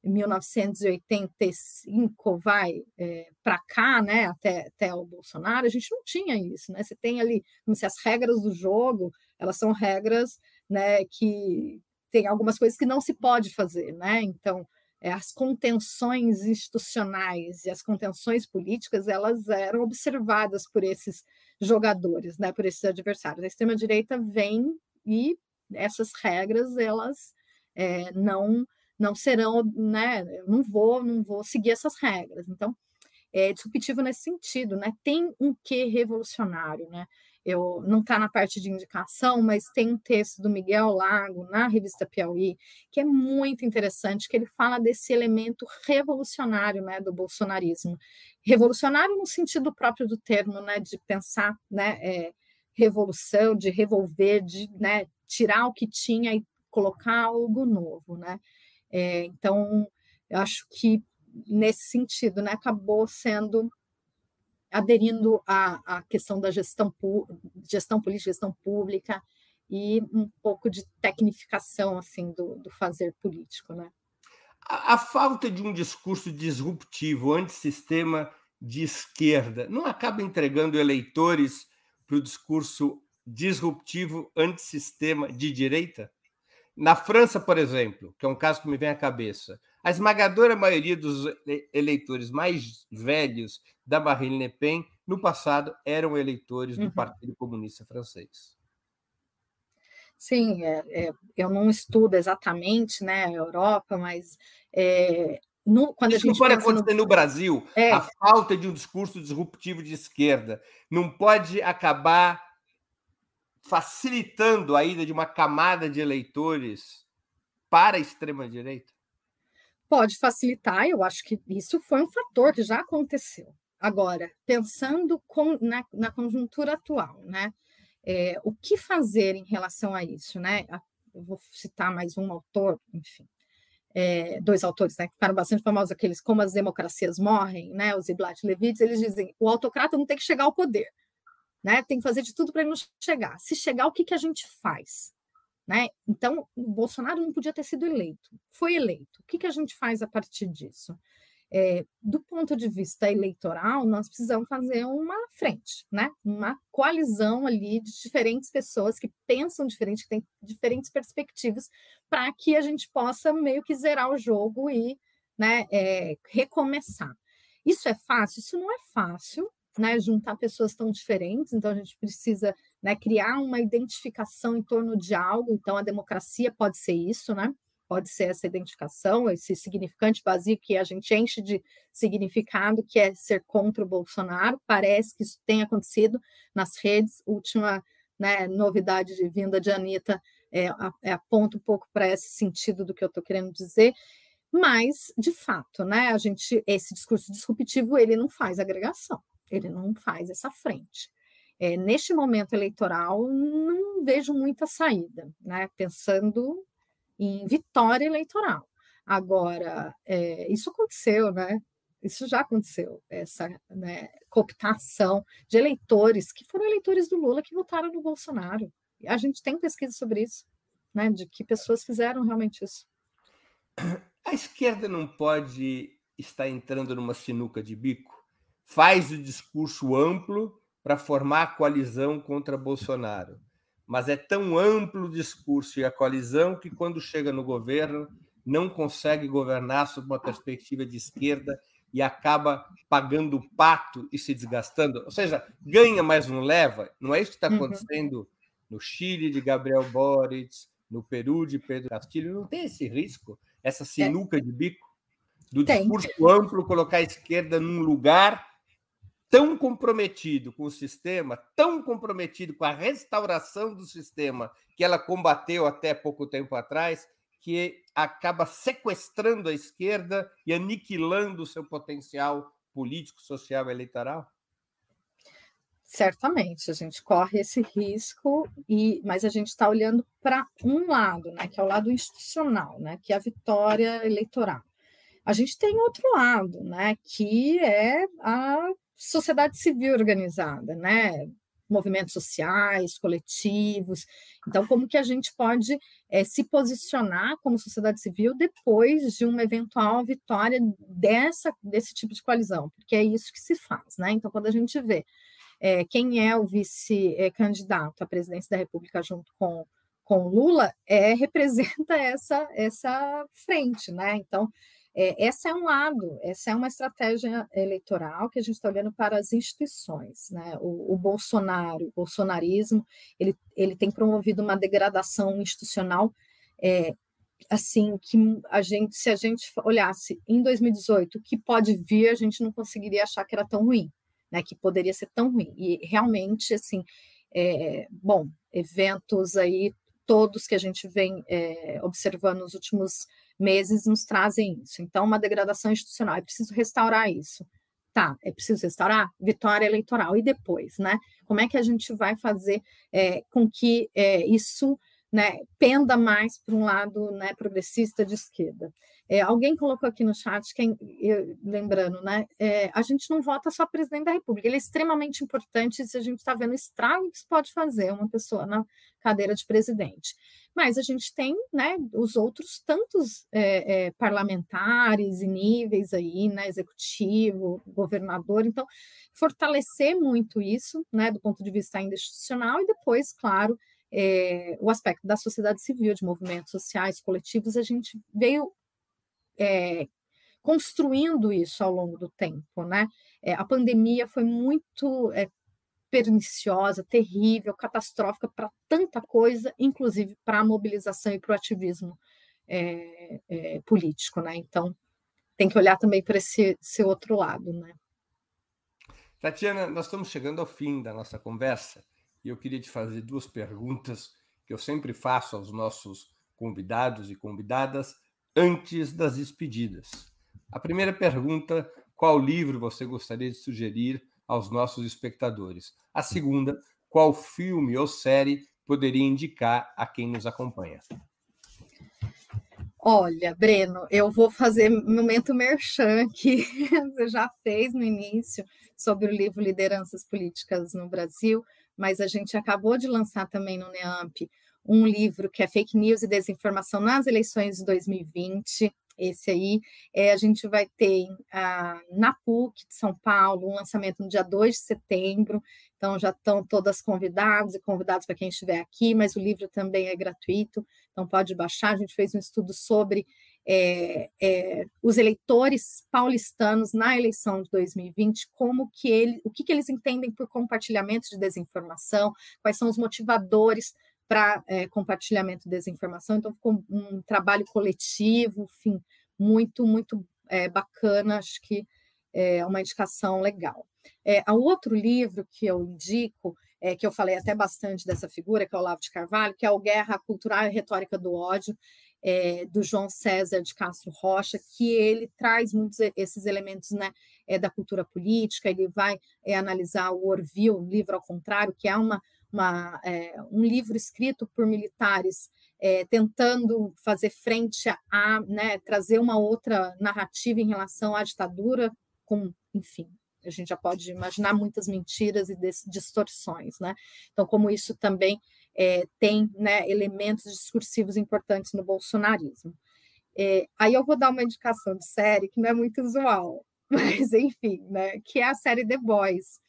1985 vai é, para cá, né, até, até o Bolsonaro, a gente não tinha isso, né? Você tem ali, como se as regras do jogo, elas são regras, né, que tem algumas coisas que não se pode fazer, né? Então, é, as contenções institucionais e as contenções políticas, elas eram observadas por esses jogadores, né, por esses adversários. A extrema direita vem e essas regras elas é, não não serão, né, não vou não vou seguir essas regras. Então é disruptivo nesse sentido, né? Tem um quê revolucionário, né? Eu não está na parte de indicação, mas tem um texto do Miguel Lago na revista Piauí que é muito interessante, que ele fala desse elemento revolucionário, né, do bolsonarismo, revolucionário no sentido próprio do termo, né, de pensar, né, é, revolução, de revolver, de né, tirar o que tinha e colocar algo novo, né? É, então, eu acho que nesse sentido, né, acabou sendo aderindo à, à questão da gestão, gestão política, gestão pública e um pouco de tecnificação assim do, do fazer político, né? A, a, falta de um discurso disruptivo, antissistema de esquerda, não acaba entregando eleitores para o discurso disruptivo antissistema de direita? Na França, por exemplo, que é um caso que me vem à cabeça, a esmagadora maioria dos eleitores mais velhos da Marine Le Pen, no passado, eram eleitores do uhum. Partido Comunista Francês. Sim, é, é, eu não estudo exatamente né, a Europa, mas é, no, quando Isso a gente não pode acontecer no, no Brasil. É. A falta de um discurso disruptivo de esquerda não pode acabar facilitando a ida de uma camada de eleitores para a extrema-direita? Pode facilitar, eu acho que isso foi um fator que já aconteceu. Agora, pensando com, na, na, conjuntura atual, né? É, o que fazer em relação a isso, né? Eu vou citar mais um autor, enfim, é, dois autores, né, que ficaram bastante famosos, aqueles como as democracias morrem, né? Os Iblat Levitz, eles dizem: o autocrata não tem que chegar ao poder, né? Tem que fazer de tudo para ele não chegar. Se chegar, o que, que a gente faz? Né? Então, o Bolsonaro não podia ter sido eleito, foi eleito. O que, que a gente faz a partir disso? É, do ponto de vista eleitoral, nós precisamos fazer uma frente, né? uma coalizão ali de diferentes pessoas que pensam diferente, que têm diferentes perspectivas, para que a gente possa meio que zerar o jogo e né, é, recomeçar. Isso é fácil? Isso não é fácil, né, juntar pessoas tão diferentes, então a gente precisa né, criar uma identificação em torno de algo, então a democracia pode ser isso, né? Pode ser essa identificação, esse significante vazio que a gente enche de significado, que é ser contra o Bolsonaro. Parece que isso tem acontecido nas redes. Última né, novidade de vinda de Anitta é, é aponta um pouco para esse sentido do que eu estou querendo dizer. Mas, de fato, né, a gente, esse discurso disruptivo ele não faz agregação ele não faz essa frente. É, neste momento eleitoral, não vejo muita saída, né? pensando em vitória eleitoral. Agora, é, isso aconteceu, né? Isso já aconteceu, essa né, cooptação de eleitores que foram eleitores do Lula que votaram no Bolsonaro. A gente tem pesquisa sobre isso, né? De que pessoas fizeram realmente isso. A esquerda não pode estar entrando numa sinuca de bico? Faz o discurso amplo para formar a coalizão contra Bolsonaro. Mas é tão amplo o discurso e a coalizão que, quando chega no governo, não consegue governar sob uma perspectiva de esquerda e acaba pagando o pato e se desgastando. Ou seja, ganha, mas não leva. Não é isso que está uhum. acontecendo uhum. no Chile de Gabriel Boric, no Peru de Pedro Castilho. Não tem esse risco, essa é. sinuca de bico do discurso tem. amplo colocar a esquerda num lugar tão comprometido com o sistema, tão comprometido com a restauração do sistema que ela combateu até pouco tempo atrás, que acaba sequestrando a esquerda e aniquilando o seu potencial político, social e eleitoral? Certamente, a gente corre esse risco, e mas a gente está olhando para um lado, né, que é o lado institucional, né, que é a vitória eleitoral. A gente tem outro lado, né, que é a sociedade civil organizada, né? Movimentos sociais, coletivos. Então, como que a gente pode é, se posicionar como sociedade civil depois de uma eventual vitória dessa, desse tipo de coalizão? Porque é isso que se faz, né? Então, quando a gente vê é, quem é o vice-candidato à presidência da República junto com com Lula é, representa essa, essa frente, né? Então, é, essa é um lado, essa é uma estratégia eleitoral que a gente está olhando para as instituições. Né? O, o, Bolsonaro, o bolsonarismo, ele, ele tem promovido uma degradação institucional é, assim que a gente, se a gente olhasse em 2018 o que pode vir, a gente não conseguiria achar que era tão ruim, né? que poderia ser tão ruim. E realmente, assim, é, bom, eventos aí, todos que a gente vem é, observando nos últimos meses nos trazem isso. Então, uma degradação institucional, é preciso restaurar isso. Tá, é preciso restaurar? Vitória eleitoral. E depois, né? Como é que a gente vai fazer é, com que é, isso né, penda mais para um lado né, progressista de esquerda? É, alguém colocou aqui no chat, quem, eu, lembrando, né? É, a gente não vota só presidente da República, ele é extremamente importante se a gente está vendo o estrago que se pode fazer uma pessoa na cadeira de presidente. Mas a gente tem né, os outros tantos é, é, parlamentares e níveis aí, né, executivo, governador, então fortalecer muito isso, né, do ponto de vista institucional, e depois, claro, é, o aspecto da sociedade civil, de movimentos sociais, coletivos, a gente veio é, construindo isso ao longo do tempo, né? É, a pandemia foi muito perniciosa, terrível, catastrófica para tanta coisa, inclusive para a mobilização e para o ativismo político, né? Então tem que olhar também para esse, esse outro lado, né? Tatiana, nós estamos chegando ao fim da nossa conversa e eu queria te fazer duas perguntas que eu sempre faço aos nossos convidados e convidadas antes das despedidas. A primeira pergunta: qual livro você gostaria de sugerir aos nossos espectadores? A segunda: qual filme ou série poderia indicar a quem nos acompanha? Olha, Breno, eu vou fazer momento merchan que <laughs> você já fez no início sobre o livro Lideranças Políticas no Brasil, mas a gente acabou de lançar também no NEAMP um livro que é Fake News e Desinformação nas eleições de 2020. Esse aí é, a gente vai ter ah, na PUC de São Paulo um lançamento no dia 2 de setembro. Então já estão todas convidadas e convidados para quem estiver aqui, mas o livro também é gratuito, então pode baixar. A gente fez um estudo sobre é, é, os eleitores paulistanos na eleição de 2020, como que ele, o que, que eles entendem por compartilhamento de desinformação, quais são os motivadores para é, compartilhamento de desinformação. Então, ficou um trabalho coletivo, enfim, muito, muito é, bacana, acho que é uma indicação legal. É, o outro livro que eu indico, é, que eu falei até bastante dessa figura, que é o Olavo de Carvalho, que é o Guerra Cultural e Retórica do Ódio, é, do João César de Castro Rocha, que ele traz muitos esses elementos né, é, da cultura política, ele vai é, analisar o Orville, o livro ao contrário, que é uma uma, um livro escrito por militares tentando fazer frente a né, trazer uma outra narrativa em relação à ditadura, com, enfim, a gente já pode imaginar muitas mentiras e distorções, né? Então, como isso também é, tem né, elementos discursivos importantes no bolsonarismo. É, aí eu vou dar uma indicação de série que não é muito usual, <laughs> mas enfim, né, que é a série The Boys,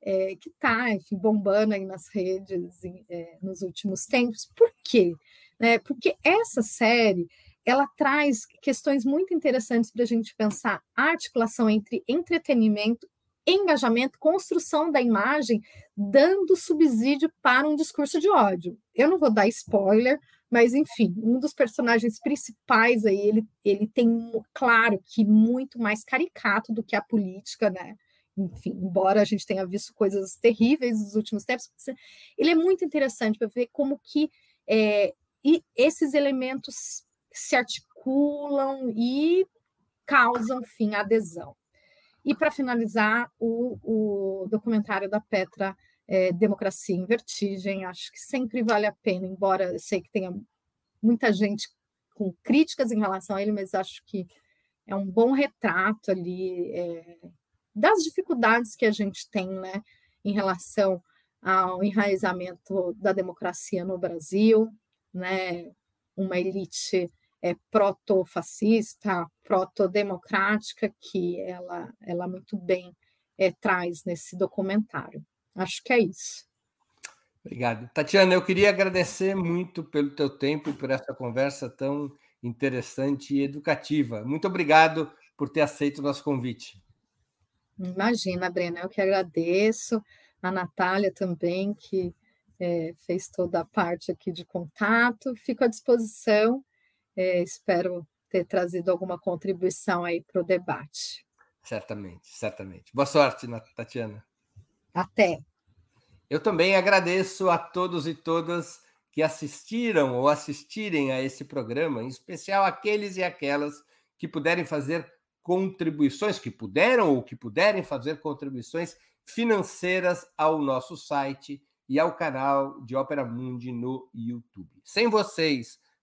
é, que está, bombando aí nas redes é, nos últimos tempos. Por quê? Né, porque essa série ela traz questões muito interessantes para a gente pensar a articulação entre entretenimento, engajamento, construção da imagem, dando subsídio para um discurso de ódio. Eu não vou dar spoiler, mas enfim, um dos personagens principais aí, ele, ele tem, claro que muito mais caricato do que a política, né? enfim, embora a gente tenha visto coisas terríveis nos últimos tempos, ele é muito interessante para ver como que é, e esses elementos se articulam e causam, enfim, adesão. E para finalizar, o, o, documentário da Petra, é, Democracia em Vertigem, acho que sempre vale a pena, embora eu sei que tenha muita gente com críticas em relação a ele, mas acho que é um bom retrato ali é, das dificuldades que a gente tem né, em relação ao enraizamento da democracia no Brasil, né, uma elite é, proto-fascista, proto-democrática, que ela, ela muito bem é, traz nesse documentário. Acho que é isso. Obrigado. Tatiana, eu queria agradecer muito pelo teu tempo e por essa conversa tão interessante e educativa. Muito obrigado por ter aceito o nosso convite. Imagina, Brena, eu que agradeço. A Natália também, que é, fez toda a parte aqui de contato. Fico à disposição. É, espero ter trazido alguma contribuição aí para o debate. Certamente, certamente. Boa sorte, Tatiana. Até. Eu também agradeço a todos e todas que assistiram ou assistirem a esse programa, em especial aqueles e aquelas que puderem fazer contribuições, que puderam ou que puderem fazer contribuições financeiras ao nosso site e ao canal de Ópera Mundi no YouTube. Sem vocês,